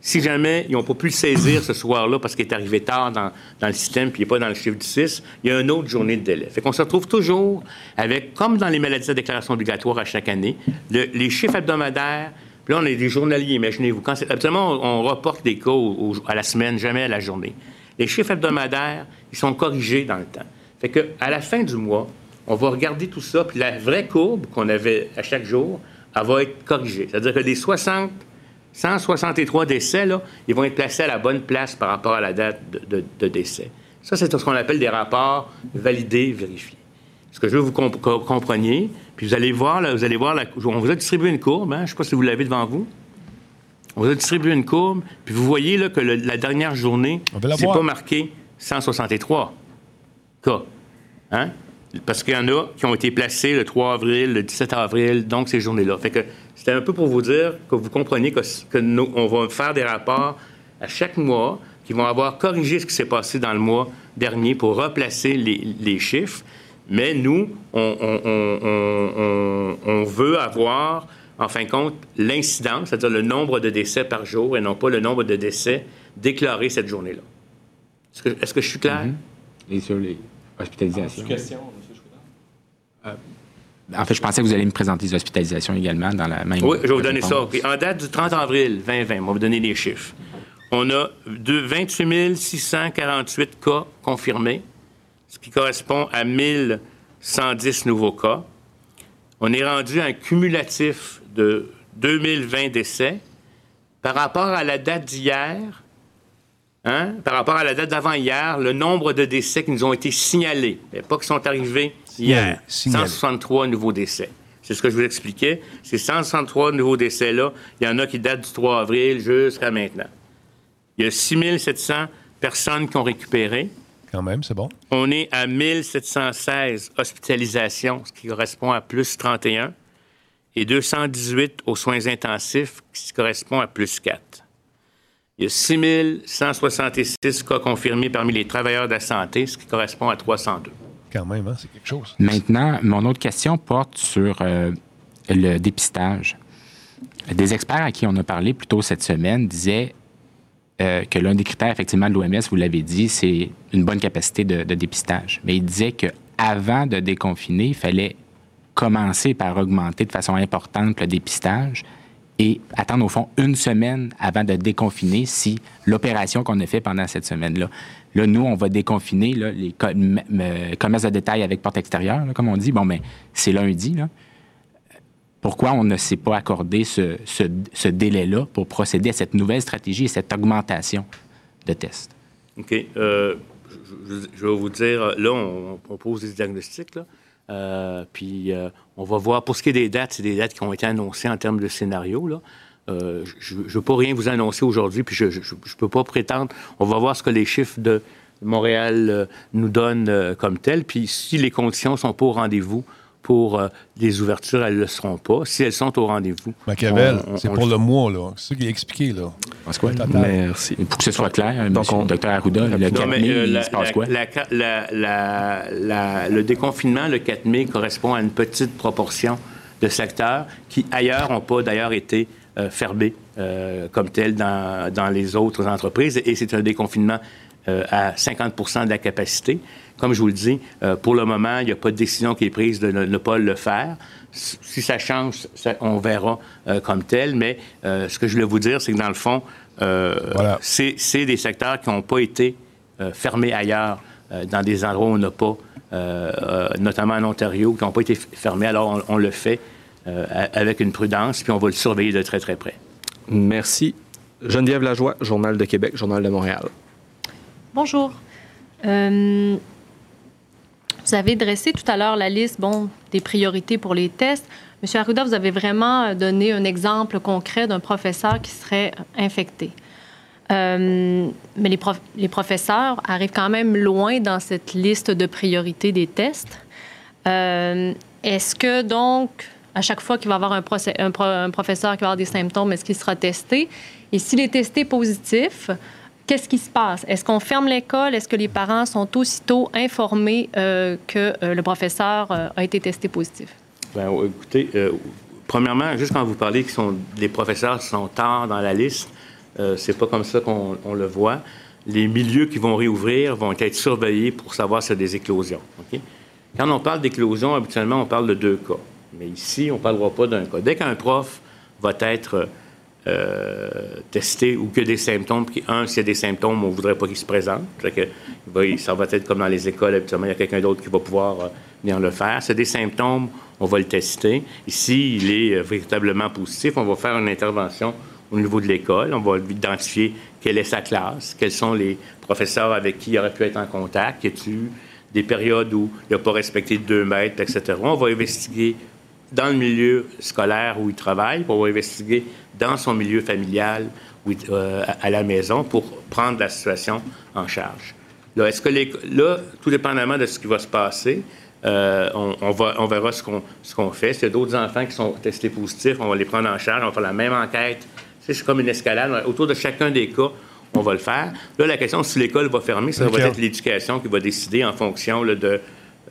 si jamais ils n'ont pas pu le saisir ce soir-là parce qu'il est arrivé tard dans, le système puis il n'est pas dans le chiffre du 6, il y a une autre journée de délai. Fait qu'on se retrouve toujours avec, comme dans les maladies à déclaration obligatoire à chaque année, le- les chiffres hebdomadaires. Là, on est des journaliers, imaginez-vous. Habituellement, on, reporte des cas à la semaine, jamais à la journée. Les chiffres hebdomadaires, ils sont corrigés dans le temps. Fait que à la fin du mois, on va regarder tout ça, puis la vraie courbe qu'on avait à chaque jour, elle va être corrigée. C'est-à-dire que les 60 163 décès, ils vont être placés à la bonne place par rapport à la date de, décès. Ça, c'est ce qu'on appelle des rapports validés, vérifiés. Ce que je veux que vous comp- co- compreniez, puis vous allez voir, là, vous allez voir, la- on vous a distribué une courbe, hein, je ne sais pas si vous l'avez devant vous. On vous a distribué une courbe, puis vous voyez là, que le- la dernière journée, c'est pas marqué 163 cas. Hein? Parce qu'il y en a qui ont été placés le 3 avril, le 17 avril, donc ces journées-là. Fait que c'était un peu pour vous dire que vous compreniez que, que nous, on va faire des rapports à chaque mois qui vont avoir corrigé ce qui s'est passé dans le mois dernier pour replacer les, les chiffres. Mais nous, on, on- on- on- on- on veut avoir, en fin de compte, l'incidence, c'est-à-dire le nombre de décès par jour et non pas le nombre de décès déclarés cette journée-là. Est-ce que, est-ce que je suis clair? Et sur les hospitalisations. Question, M. En fait, je pensais que vous alliez me présenter les hospitalisations également dans la même. Oui, je vais vous donner ça. réponse. En date du 30 avril 2020, on va vous donner les chiffres. On a de 28 648 cas confirmés, qui correspond à 1110 nouveaux cas. On est rendu à un cumulatif de 2020 décès. Par rapport à la date d'hier, hein, par rapport à la date d'avant-hier, le nombre de décès qui nous ont été signalés, mais pas qui sont arrivés hier, Signalés. 163 nouveaux décès. C'est ce que je vous expliquais. Ces 163 nouveaux décès-là, il y en a qui datent du 3 avril jusqu'à maintenant. Il y a 6700 personnes qui ont récupéré. Quand même, c'est bon. On est à 1716 hospitalisations, ce qui correspond à plus 31, et 218 aux soins intensifs, ce qui correspond à plus 4. Il y a 6166 cas confirmés parmi les travailleurs de la santé, ce qui correspond à 302. Quand même, hein, c'est quelque chose. Maintenant, mon autre question porte sur euh, le dépistage. Des experts à qui on a parlé plus tôt cette semaine disaient euh, que l'un des critères, effectivement, de l'OMS, vous l'avez dit, c'est une bonne capacité de, dépistage. Mais ils disaient qu'avant de déconfiner, il fallait commencer par augmenter de façon importante le dépistage et attendre au fond une semaine avant de déconfiner si l'opération qu'on a fait pendant cette semaine-là. Là, nous, on va déconfiner les commerces de détail avec porte extérieure, comme on dit. Bon, mais c'est lundi. Là. Pourquoi on ne s'est pas accordé ce, délai-là pour procéder à cette nouvelle stratégie et cette augmentation de tests? OK. Euh, je, vais vous dire, là, on, on propose des diagnostics. Euh, puis euh, on va voir, pour ce qui est des dates, c'est des dates qui ont été annoncées en termes de scénario, je ne veux pas rien vous annoncer aujourd'hui, puis je ne peux pas prétendre. On va voir ce que les chiffres de Montréal nous donnent comme tel. Puis si les conditions sont pas au rendez-vous pour euh, les ouvertures, elles ne le seront pas. Si elles sont au rendez-vous. Machiavel, c'est pour le le mois, là. C'est ça qu'il a expliqué, là. Parce quoi? Merci. Pour que ce soit clair, Donc, on- le docteur Arruda, le 4 Non, mais, mai, euh, il se passe la- quoi? la- le déconfinement, le 4 mai, correspond à une petite proportion de secteurs qui, ailleurs, n'ont pas d'ailleurs été euh, fermés euh, comme tels dans, dans, les autres entreprises. Et c'est un déconfinement euh, à 50 de la capacité. Comme je vous le dis, pour le moment, il n'y a pas de décision qui est prise de ne, pas le faire. Si ça change, on verra comme tel. Mais ce que je voulais vous dire, c'est que dans le fond, c'est des secteurs qui n'ont pas été fermés ailleurs, dans des endroits où on n'a pas euh, euh, notamment en Ontario, qui n'ont pas été fermés. Alors, on, le fait euh, avec une prudence, puis on va le surveiller de très, très près. Merci. Geneviève Lajoie, Journal de Québec, Journal de Montréal. Bonjour. Vous avez dressé tout à l'heure la liste bon, des priorités pour les tests. Monsieur Arruda, vous avez vraiment donné un exemple concret d'un professeur qui serait infecté. Euh, mais les, les, professeurs arrivent quand même loin dans cette liste de priorités des tests. Euh, est-ce que donc, à chaque fois qu'il va y avoir un, un, professeur qui va avoir des symptômes, est-ce qu'il sera testé? Et s'il est testé positif, qu'est-ce qui se passe? Est-ce qu'on ferme l'école? Est-ce que les parents sont aussitôt informés euh, que le professeur a été testé positif? Bien, écoutez, premièrement, juste quand vous parlez que les professeurs sont tard dans la liste, euh, c'est pas comme ça qu'on le voit. Les milieux qui vont réouvrir vont être surveillés pour savoir s'il y a des éclosions. Quand on parle d'éclosion, habituellement, on parle de deux cas. Mais ici, on ne parlera pas d'un cas. Dès qu'un prof va être euh, testé ou que des symptômes, puis un, s'il y a des symptômes, on ne voudrait pas qu'il se présente. Que, ça va être comme dans les écoles, habituellement, il y a quelqu'un d'autre qui va pouvoir euh, venir le faire. C'est des symptômes, on va le tester. Ici, il est véritablement positif, on va faire une intervention au niveau de l'école. On va identifier quelle est sa classe, quels sont les professeurs avec qui il aurait pu être en contact, y a-t-il des périodes où il n'a pas respecté deux mètres, etc. On va investiguer dans le milieu scolaire où il travaille, on va investiguer dans son milieu familial ou euh, à la maison pour prendre la situation en charge. Là, est-ce que les, là, tout dépendamment de ce qui va se passer, euh, on, va, on verra ce qu'on, ce qu'on fait. S'il y a d'autres enfants qui sont testés positifs, on va les prendre en charge, on va faire la même enquête c'est comme une escalade. Autour de chacun des cas, on va le faire. Là, la question, si l'école va fermer, ça va être l'éducation qui va décider en fonction de...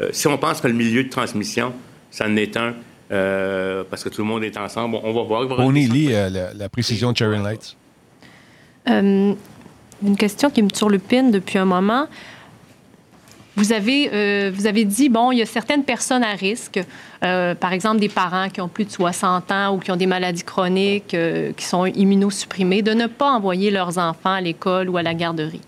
Euh, si on pense que le milieu de transmission, ça en est un, euh, parce que tout le monde est ensemble, on va voir. On lit euh, la, précision de Sharon Lights. une question qui me turlupine depuis un moment. Vous avez, euh, vous avez dit, bon, il y a certaines personnes à risque, euh, par exemple des parents qui ont plus de 60 ans ou qui ont des maladies chroniques, euh, qui sont immunosupprimés, de ne pas envoyer leurs enfants à l'école ou à la garderie.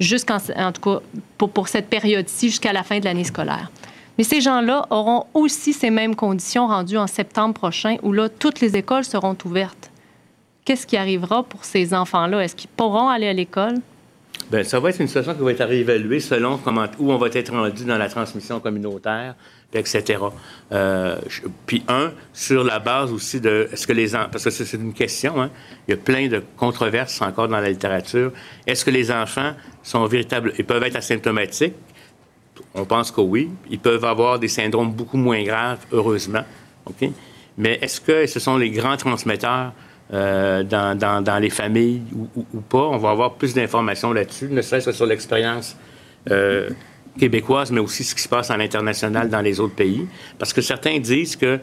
Jusqu'en, en tout cas, pour, pour cette période-ci, jusqu'à la fin de l'année scolaire. Mais ces gens-là auront aussi ces mêmes conditions rendues en septembre prochain, où là, toutes les écoles seront ouvertes. Qu'est-ce qui arrivera pour ces enfants-là? Est-ce qu'ils pourront aller à l'école? Bien, ça va être une situation qui va être à réévaluer selon comment, où on va être rendu dans la transmission communautaire, etc. Euh, puis un, sur la base aussi de, est-ce que les parce que c'est une question, hein, il y a plein de controverses encore dans la littérature. Est-ce que les enfants sont véritables, ils peuvent être asymptomatiques? On pense que oui. Ils peuvent avoir des syndromes beaucoup moins graves, heureusement. Mais est-ce que ce sont les grands transmetteurs euh, dans, les familles ou, pas? On va avoir plus d'informations là-dessus, ne serait-ce que sur l'expérience euh, québécoise, mais aussi ce qui se passe à l'international dans les autres pays. Parce que certains disent que,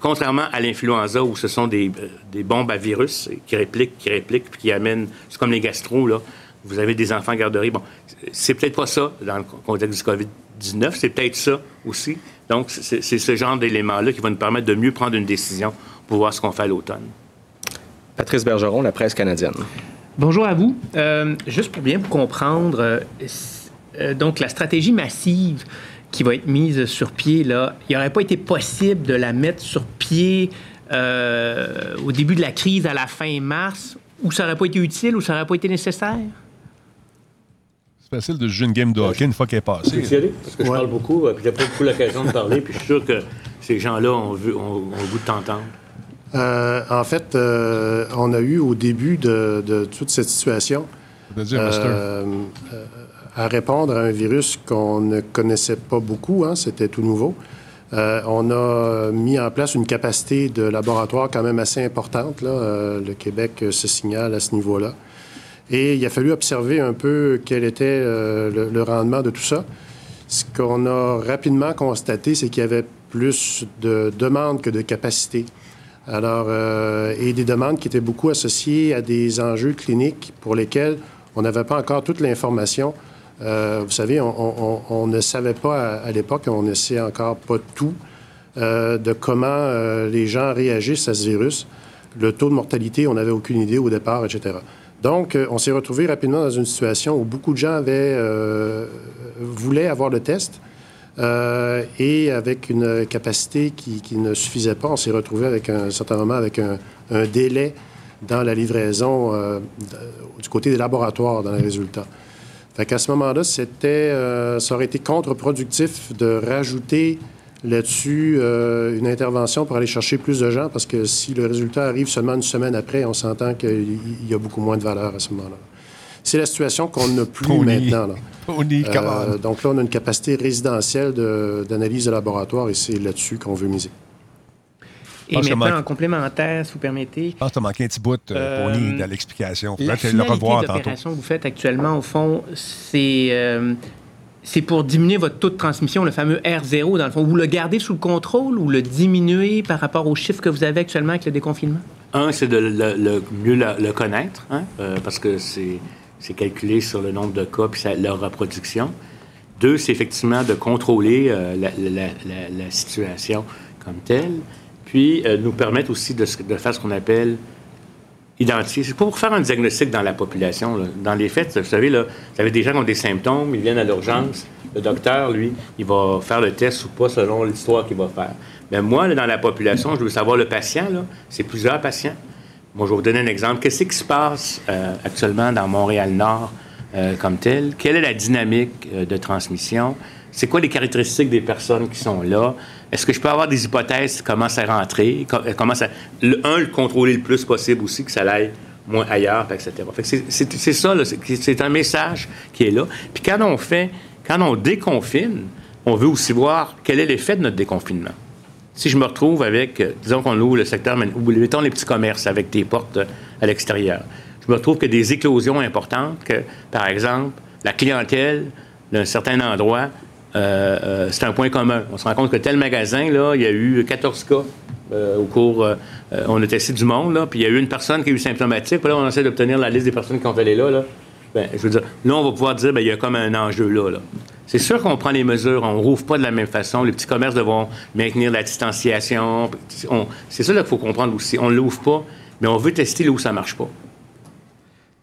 contrairement à l'influenza, où ce sont des, euh, des, bombes à virus qui répliquent, qui répliquent, puis qui amènent, c'est comme les gastro, là, vous avez des enfants garderie. Bon, c'est peut-être pas ça dans le contexte du COVID-19, c'est peut-être ça aussi. Donc, c'est ce genre d'éléments-là qui va nous permettre de mieux prendre une décision pour voir ce qu'on fait à l'automne. Patrice Bergeron, la presse canadienne. Bonjour à vous. Euh, juste pour bien vous comprendre, euh, euh, donc la stratégie massive qui va être mise sur pied, là, il n'aurait pas été possible de la mettre sur pied au début de la crise, à la fin mars, ou ça n'aurait pas été utile, ou ça n'aurait pas été nécessaire? C'est facile de jouer une game de hockey une fois qu'elle est passée. Parce que je parle beaucoup, puis j'ai pas beaucoup l'occasion de parler, puis je suis sûr que ces gens-là ont, vu, ont, ont le goût de t'entendre. Euh, en fait, euh, on a eu au début de, toute cette situation euh, à répondre à un virus qu'on ne connaissait pas beaucoup, hein, c'était tout nouveau. on a mis en place une capacité de laboratoire quand même assez importante. Là. le Québec se signale à ce niveau-là. Et il a fallu observer un peu quel était le, le rendement de tout ça. Ce qu'on a rapidement constaté, c'est qu'il y avait plus de demandes que de capacités. Alors, euh, et des demandes qui étaient beaucoup associées à des enjeux cliniques pour lesquels on n'avait pas encore toute l'information. Euh, vous savez, on, ne savait pas à, l'époque, on ne sait encore pas tout euh, de comment euh, les gens réagissent à ce virus. Le taux de mortalité, on n'avait aucune idée au départ, etc. Donc, euh, on s'est retrouvé rapidement dans une situation où beaucoup de gens avaient, euh, voulaient avoir le test. euh, et avec une capacité qui, ne suffisait pas, on s'est retrouvé avec un certain moment avec un, délai dans la livraison du côté des laboratoires dans les résultats. Fait qu'à ce moment-là, ça aurait été contre-productif de rajouter là-dessus euh, une intervention pour aller chercher plus de gens, parce que si le résultat arrive seulement une semaine après, on s'entend qu'il y a beaucoup moins de valeur à ce moment-là. C'est la situation qu'on n'a plus Pony. maintenant. là. Pony. Euh, donc là, on a une capacité résidentielle de- d'analyse de, laboratoire et c'est là-dessus qu'on veut miser. Et maintenant, en complémentaire, si vous permettez, Je pense que tu as manqué un petit bout, euh, Euh, Pony, dans l'explication. La te le finalité revoir de tantôt. l'opération que vous faites actuellement, au fond, c'est euh, c'est pour diminuer votre taux de transmission, le fameux R0, dans le fond. Vous le gardez sous le contrôle ou le diminuer par rapport aux chiffres que vous avez actuellement avec le déconfinement? Un, c'est de mieux le, connaître, hein, euh, parce que c'est calculé sur le nombre de cas puis leur reproduction. Deux, c'est effectivement de contrôler euh, la, situation comme telle, puis euh, nous permettre aussi de faire ce qu'on appelle C'est pour faire un diagnostic dans la population. Dans les faits, vous savez, là, vous avez des gens qui ont des symptômes, ils viennent à l'urgence. Le docteur, lui, il va faire le test ou pas selon l'histoire qu'il va faire. Mais moi, dans la population, je veux savoir le patient, c'est plusieurs patients. Moi, je vais vous donner un exemple. Qu'est-ce qui se passe euh, actuellement dans Montréal-Nord euh, comme tel? Quelle est la dynamique euh, de transmission? C'est quoi les caractéristiques des personnes qui sont là? Est-ce que je peux avoir des hypothèses comment ça rentrer? Euh, Comment ça... Le, un, le contrôler le plus possible aussi, que ça aille moins ailleurs, etc. C'est- ça, c'est un message qui est là. Puis quand on fait, quand on déconfine, on veut aussi voir quel est l'effet de notre déconfinement. Si je me retrouve avec, euh, disons qu'on ouvre le secteur, ou mettons les petits commerces avec des portes euh, à l'extérieur, je me retrouve que des éclosions importantes, que, par exemple, la clientèle d'un certain endroit, euh, euh, c'est un point commun. On se rend compte que tel magasin, là, il y a eu 14 cas euh, au cours. on a testé du monde, là, puis il y a eu une personne qui a eu symptomatique, puis là, on essaie d'obtenir la liste des personnes qui ont allé là, là. Ben, je veux dire, là, on va pouvoir dire, ben, il y a comme un enjeu là. là. C'est sûr qu'on prend les mesures, on ne rouvre pas de la même façon. Les petits commerces devront maintenir la distanciation. On- C'est ça qu'il faut comprendre aussi. On ne l'ouvre pas, mais on veut tester là où ça ne marche pas.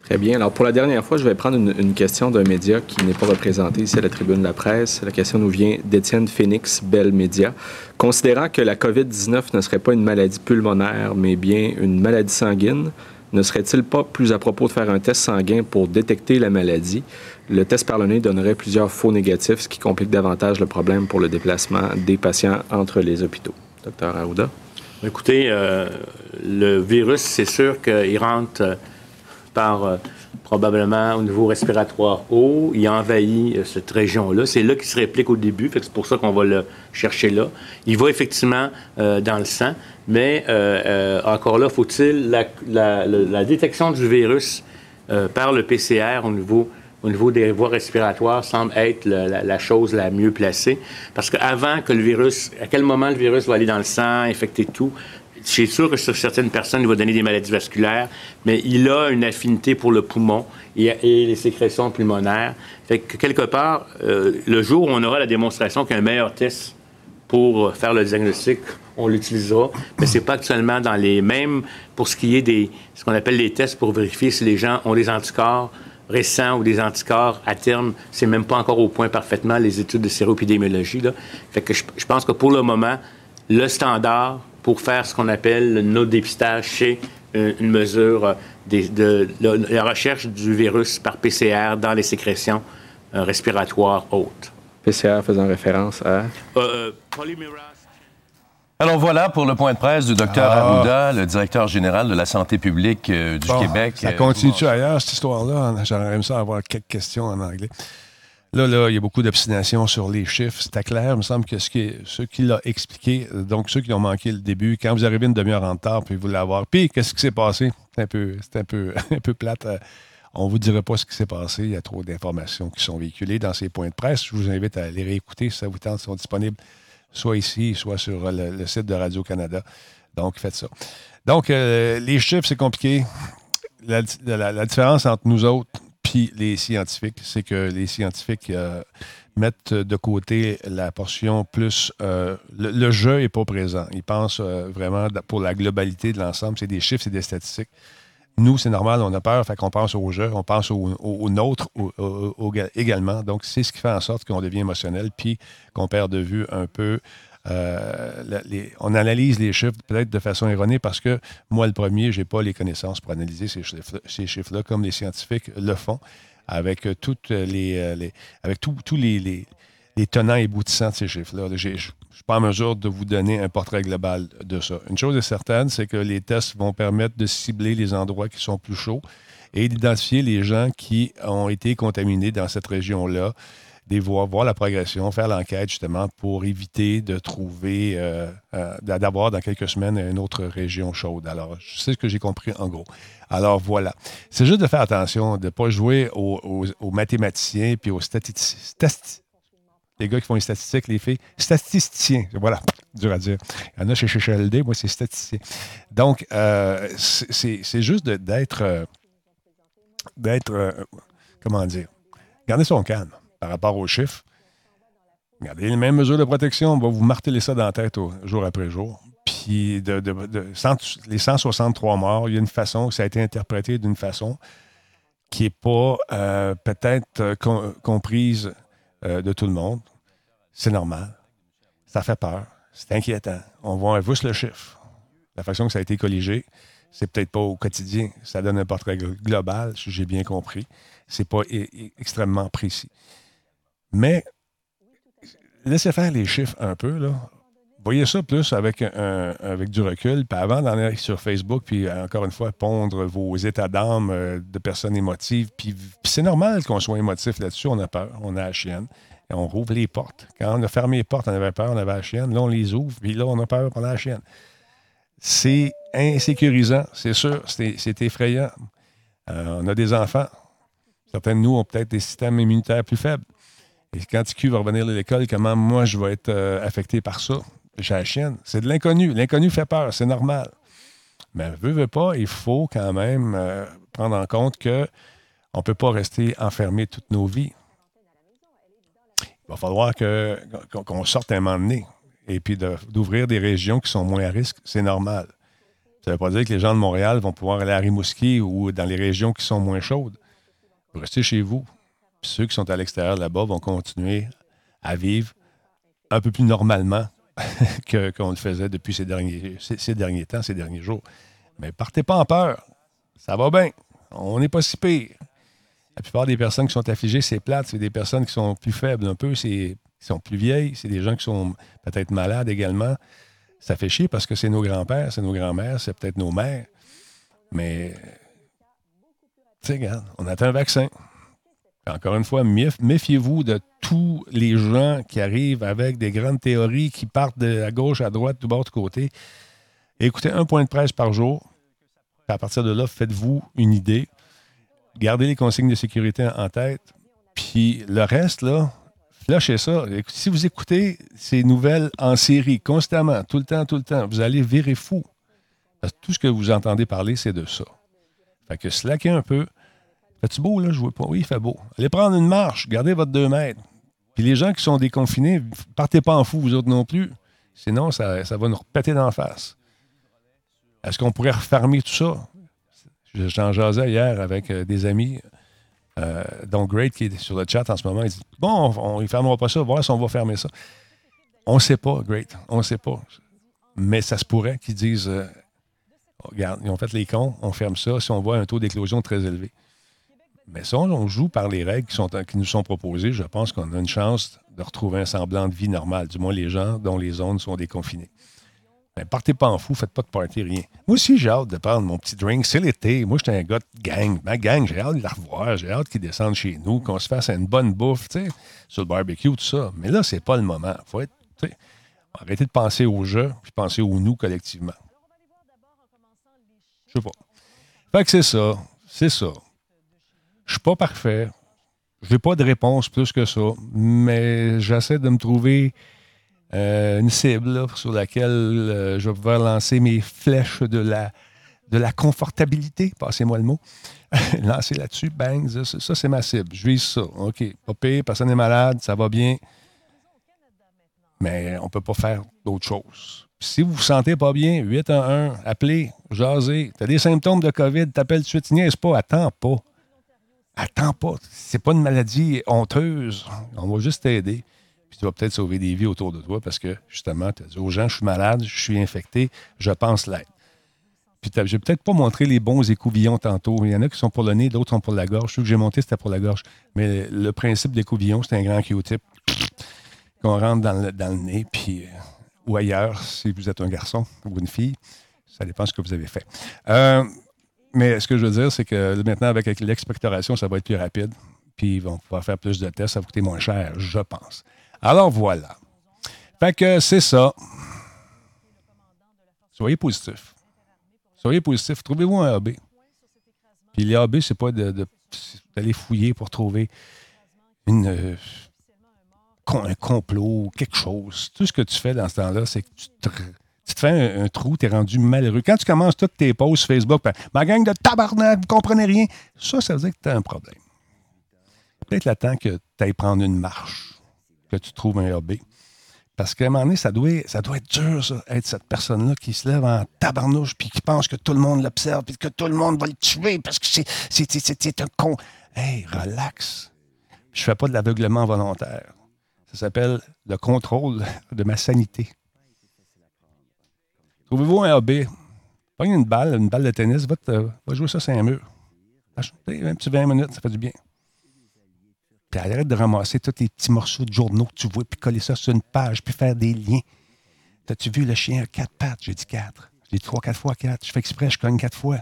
Très bien. Alors, pour la dernière fois, je vais prendre une, question d'un média qui n'est pas représenté ici à la tribune de la presse. La question nous vient d'Étienne Phoenix, Bell Média. Considérant que la COVID-19 ne serait pas une maladie pulmonaire, mais bien une maladie sanguine, ne serait-il pas plus à propos de faire un test sanguin pour détecter la maladie? Le test par le nez donnerait plusieurs faux négatifs, ce qui complique davantage le problème pour le déplacement des patients entre les hôpitaux. Docteur Arruda? Écoutez, euh, le virus, c'est sûr qu'il rentre euh, euh, probablement au niveau respiratoire haut. Il envahit euh, cette région-là. C'est là qu'il se réplique au début. C'est pour ça qu'on va le chercher là. Il va effectivement euh, dans le sang, mais encore là, faut-il la, détection du virus par le PCR au niveau au niveau des voies respiratoires semble être la, la- la chose la mieux placée. Parce qu'avant que le virus, à quel moment le virus va aller dans le sang, infecter tout, c'est sûr que sur certaines personnes, il va donner des maladies vasculaires, mais il a une affinité pour le poumon et, les sécrétions pulmonaires. Fait que quelque part, euh, le jour où on aura la démonstration qu'il y a un meilleur test pour faire le diagnostic, on l'utilisera, mais c'est pas actuellement dans les mêmes pour ce qui est des ce qu'on appelle les tests pour vérifier si les gens ont des anticorps récents ou des anticorps à terme, c'est même pas encore au point parfaitement les études de séropidémiologie. Fait que je pense que pour le moment, le standard pour faire ce qu'on appelle nos dépistages, c'est euh, une mesure euh, des- de, de- la recherche du virus par PCR dans les sécrétions euh, respiratoires hautes. PCR faisant référence à... Euh, Alors voilà pour le point de presse du docteur Ah. Arruda, le directeur général de la santé publique euh, du Bon, Québec. Ça continue-tu ailleurs, cette histoire-là? J'aimerais ça avoir quelques questions en anglais. Là, là, il y a beaucoup d'obstination sur les chiffres. C'était clair. Il me semble que ce qui, ce qu'il a expliqué, donc ceux qui ont manqué le début, quand vous arrivez une demi-heure en retard, puis vous l'avoir. Puis, qu'est-ce qui s'est passé? C'est un peu, un peu, un peu plate. euh, On ne vous dirait pas ce qui s'est passé. Il y a trop d'informations qui sont véhiculées dans ces points de presse. Je vous invite à les réécouter si ça vous tente. Ils sont disponibles soit ici, soit sur le, site de Radio-Canada. Donc, faites ça. Donc, euh, les chiffres, c'est compliqué. La différence entre nous autres puis les scientifiques, c'est que les scientifiques euh, mettent de côté la portion plus... euh, le, jeu n'est pas présent. Ils pensent euh, vraiment pour la globalité de l'ensemble. C'est des chiffres, c'est des statistiques. Nous, c'est normal, on a peur, fait qu'on pense au jeu, on pense au, au- nôtre au- également. Donc, c'est ce qui fait en sorte qu'on devient émotionnel, puis qu'on perd de vue un peu. Euh, on analyse les chiffres peut-être de façon erronée parce que moi, le premier, je n'ai pas les connaissances pour analyser ces chiffres- ces chiffres-là comme les scientifiques le font avec euh, toutes les, euh, avec tous les, les- les tenants et aboutissants de ces chiffres-là. Je ne suis pas en mesure de vous donner un portrait global de ça. Une chose est certaine, c'est que les tests vont permettre de cibler les endroits qui sont plus chauds et d'identifier les gens qui ont été contaminés dans cette région-là, des voir, la progression, faire l'enquête justement pour éviter de trouver, euh, euh, d'avoir dans quelques semaines une autre région chaude. Alors, c'est ce que j'ai compris en gros. Alors voilà. C'est juste de faire attention, de ne pas jouer aux, mathématiciens puis aux statisticiens. Les gars qui font les statistiques, les filles, statisticiens. Voilà, dur à dire. Il y en a chez CHLD, moi, c'est statisticien. Donc, euh, c'est juste d'être. d'être. comment dire? Garder son calme par rapport aux chiffres. Gardez les mêmes mesures de protection. On va vous marteler ça dans la tête jour après jour. Puis, les 163 morts, il y a une façon, ça a été interprété d'une façon qui n'est pas euh, peut-être euh, com- comprise euh, de tout le monde. C'est normal. Ça fait peur. C'est inquiétant. On voit juste le chiffre. La façon que ça a été colligé, c'est peut-être pas au quotidien. Ça donne un portrait glo- global, si j'ai bien compris. C'est pas extrêmement précis. Mais laissez faire les chiffres un peu, là. Voyez ça plus avec, un- avec du recul. Puis avant d'en aller sur Facebook, puis euh, encore une fois, pondre vos états d'âme euh, de personnes émotives. Puis, puis c'est normal qu'on soit émotif là-dessus. On a peur, on a la chienne. Et on rouvre les portes. Quand on a fermé les portes, on avait peur, on avait la chienne. Là, on les ouvre, puis là, on a peur, on a la chienne. C'est insécurisant, c'est sûr. C'est c'est effrayant. Euh, on a des enfants. Certains de nous ont peut-être des systèmes immunitaires plus faibles. Et quand TQ va revenir de l'école, comment moi je vais être euh, affecté par ça? J'ai la chienne. C'est de l'inconnu. L'inconnu fait peur, c'est normal. Mais veut, veut pas, il faut quand même euh, prendre en compte que on ne peut pas rester enfermé toute nos vies. Il va falloir qu'on sorte un moment donné et puis d'ouvrir des régions qui sont moins à risque, c'est normal. Ça ne veut pas dire que les gens de Montréal vont pouvoir aller à Rimouski ou dans les régions qui sont moins chaudes. Restez chez vous. Puis ceux qui sont à l'extérieur là-bas vont continuer à vivre un peu plus normalement qu'on le faisait depuis ces derniers, ces, derniers temps, ces derniers jours. Mais partez pas en peur. Ça va bien. On n'est pas si pire. La plupart des personnes qui sont affligées, c'est plate. C'est des personnes qui sont plus faibles un peu, c'est, qui sont plus vieilles. C'est des gens qui sont peut-être malades également. Ça fait chier parce que c'est nos grands-pères, c'est nos grands-mères, c'est peut-être nos mères. Mais, tu sais, regarde, on attend un vaccin. Encore une fois, méf- méfiez-vous de tous les gens qui arrivent avec des grandes théories qui partent de à gauche, à droite, du bord, de côté. Écoutez un point de presse par jour. À partir de là, faites-vous une idée. Gardez les consignes de sécurité en tête. Puis le reste, là, lâchez ça. Si vous écoutez ces nouvelles en série constamment, tout le temps, tout le temps, vous allez virer fou. Parce que tout ce que vous entendez parler, c'est de ça. Fait que slackez un peu. Fait-tu beau, là? Je vois pas. Oui, il fait beau. Allez prendre une marche. Gardez votre 2 mètres. Puis les gens qui sont déconfinés, partez pas en fou, vous autres non plus. Sinon, ça, ça va nous repéter d'en face. Est-ce qu'on pourrait refermer tout ça? J'en jasais hier avec euh, des amis, euh, dont Great qui est sur le chat en ce moment. Il dit Bon, on ne fermera pas ça, voir si on va fermer ça. On ne sait pas, Great. On ne sait pas. Mais ça se pourrait qu'ils disent euh, Regarde, ils ont fait les cons, on ferme ça si on voit un taux d'éclosion très élevé. Mais si on, joue par les règles qui, nous sont proposées, je pense qu'on a une chance de retrouver un semblant de vie normale, du moins les gens dont les zones sont déconfinées. Mais partez pas en fou, faites pas de party, rien. Moi aussi, j'ai hâte de prendre mon petit drink. C'est l'été. Moi, j'étais un gars de gang. Ma gang, j'ai hâte de la revoir. J'ai hâte qu'ils descendent chez nous, qu'on se fasse une bonne bouffe, tu sais, sur le barbecue, tout ça. Mais là, c'est pas le moment. Faut être, arrêter de penser au jeu, puis penser au nous collectivement. Je sais pas. Fait que c'est ça. C'est ça. Je suis pas parfait. Je n'ai pas de réponse plus que ça, mais j'essaie de me trouver euh, une cible sur laquelle euh, je vais pouvoir lancer mes flèches de la, de la confortabilité, passez-moi le mot. lancer là-dessus, bang, ça, c'est ma cible. Je vise ça. OK, pas personne n'est malade, ça va bien. Mais on ne peut pas faire d'autre chose. Si vous vous sentez pas bien, 811, appelez, jasez. Tu as des symptômes de COVID, t'appelles tout de suite, niaise pas, attends pas. Attends pas. C'est pas une maladie honteuse. On va juste t'aider. Puis tu vas peut-être sauver des vies autour de toi parce que, justement, tu as dit aux gens, je suis malade, je suis infecté, je pense l'être. Puis je vais peut-être pas montrer les bons écouvillons tantôt. Il y en a qui sont pour le nez, d'autres sont pour la gorge. Ceux que j'ai monté, c'était pour la gorge. Mais le principe d'écouvillon, c'est un grand Q-tip qu'on rentre dans le, dans le nez, puis, euh, ou ailleurs, si vous êtes un garçon ou une fille. Ça dépend de ce que vous avez fait. Euh, mais ce que je veux dire, c'est que maintenant, avec l'expectoration, ça va être plus rapide. Puis on va pouvoir faire plus de tests, ça va coûter moins cher, je pense. Alors voilà. Fait que c'est ça. Soyez positif. Soyez positif. Trouvez-vous un AB. Puis les AB, c'est pas d'aller fouiller pour trouver euh, un complot ou quelque chose. Tout ce que tu fais dans ce temps-là, c'est que tu te, fais un, trou, tu es rendu malheureux. Quand tu commences toutes tes posts Facebook, ben, ma gang de tabarnak, vous comprenez rien, ça, ça veut dire que tu as un problème. Peut-être le temps que tu ailles prendre une marche, que tu trouves un AB. Parce qu'à un moment donné, ça doit, ça doit être dur, ça, être cette personne-là qui se lève en tabarnouche puis qui pense que tout le monde l'observe puis que tout le monde va le tuer parce que c'est un con. Hey, relax. Je fais pas de l'aveuglement volontaire. Ça s'appelle le contrôle de ma sanité. Trouvez-vous un AB? Prenez une balle, une balle de tennis, va, va jouer ça sur un mur. Un petit 20 minutes, ça fait du bien. Puis arrête de ramasser tous les petits morceaux de journaux que tu vois, puis coller ça sur une page, puis faire des liens. T'as-tu vu le chien à quatre pattes? J'ai dit quatre. J'ai dit trois, quatre fois quatre. Je fais exprès, je cogne quatre fois.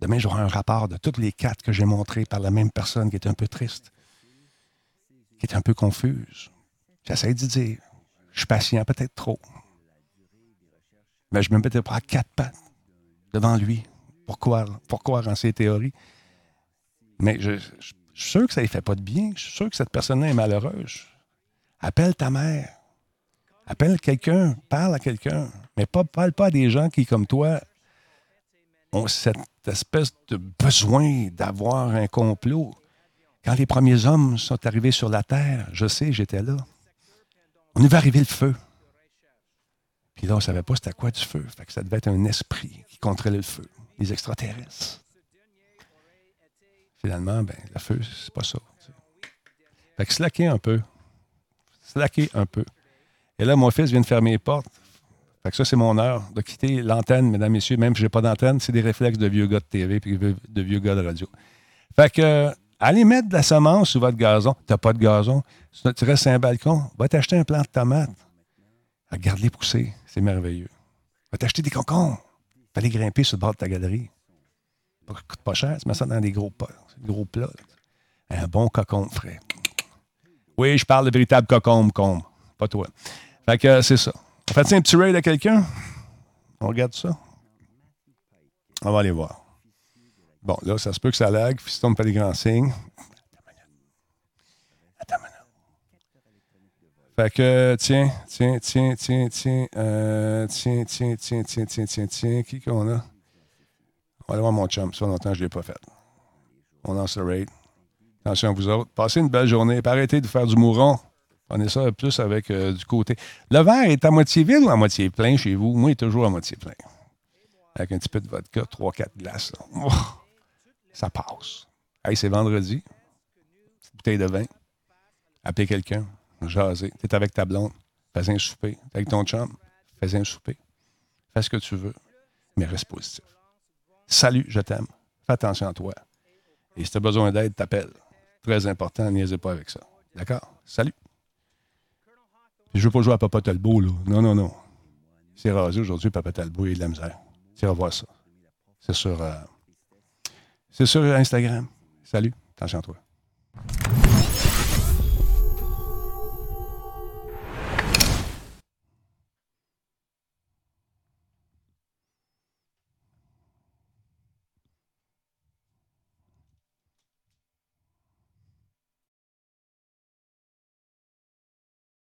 Demain, j'aurai un rapport de toutes les quatre que j'ai montrées par la même personne qui est un peu triste, qui est un peu confuse. J'essaie de dire, je suis patient, peut-être trop. Mais je me mettais pas à quatre pattes devant lui. Pourquoi, pourquoi en ses théories? Mais je, suis sûr que ça ne fait pas de bien. Je suis sûr que cette personne-là est malheureuse. Appelle ta mère. Appelle quelqu'un. Parle à quelqu'un. Mais pas, parle pas à des gens qui, comme toi, ont cette espèce de besoin d'avoir un complot. Quand les premiers hommes sont arrivés sur la Terre, je sais, j'étais là. On devait arriver le feu. Puis là, on ne savait pas c'était quoi du feu. Fait que ça devait être un esprit qui contrôlait le feu. Les extraterrestres. Finalement, ben, le feu, c'est pas ça. Fait que slacker un peu. Slacker un peu. Et là, mon fils vient de fermer les portes. Fait que ça, c'est mon heure de quitter l'antenne, mesdames, messieurs. Même si je n'ai pas d'antenne, c'est des réflexes de vieux gars de TV et de vieux gars de radio. Fait que, allez mettre de la semence sur votre gazon. Tu n'as pas de gazon. Tu restes sur un balcon. Va t'acheter un plant de tomates. Regarde-les pousser. C'est merveilleux. Va t'acheter des cocons. Va aller grimper sur le bord de ta galerie. Ça coûte pas cher. Tu mets ça dans des gros gros plat. Un bon cocombe frais. Oui, je parle de véritable cocombe, combe. Pas toi. Fait que c'est ça. On fait un petit raid à quelqu'un? On regarde ça? On va aller voir. Bon, là, ça se peut que ça lag. Fiston me fait des grands signes. Attends maintenant. Fait que, tiens, tiens, tiens, tiens, tiens, euh, tiens, tiens, tiens, tiens, tiens, tiens, tiens, qui qu'on a? On va aller voir mon chum. Ça longtemps, je ne l'ai pas fait. On lance le raid. Attention à vous autres. Passez une belle journée. arrêtez de faire du mouron. Prenez ça plus avec euh, du côté. Le verre est à moitié vide ou à moitié plein chez vous? Moi, il est toujours à moitié plein. Avec un petit peu de vodka, 3-4 glaces. Oh, ça passe. Hey, c'est vendredi. Petite bouteille de vin. Appelez quelqu'un. Jaser. T'es avec ta blonde. Fais un souper. T'es avec ton chum. Fais un souper. Fais ce que tu veux. Mais reste positif. Salut, je t'aime. Fais attention à toi. Et si tu as besoin d'aide, t'appelles. Très important, niaisez pas avec ça. D'accord? Salut. Je veux pas jouer à Papa Talbot, là. Non, non, non. C'est rasé aujourd'hui, Papa Talbot, il a de la misère. Vas voir ça. C'est sur, euh, c'est sur Instagram. Salut. Attention à toi.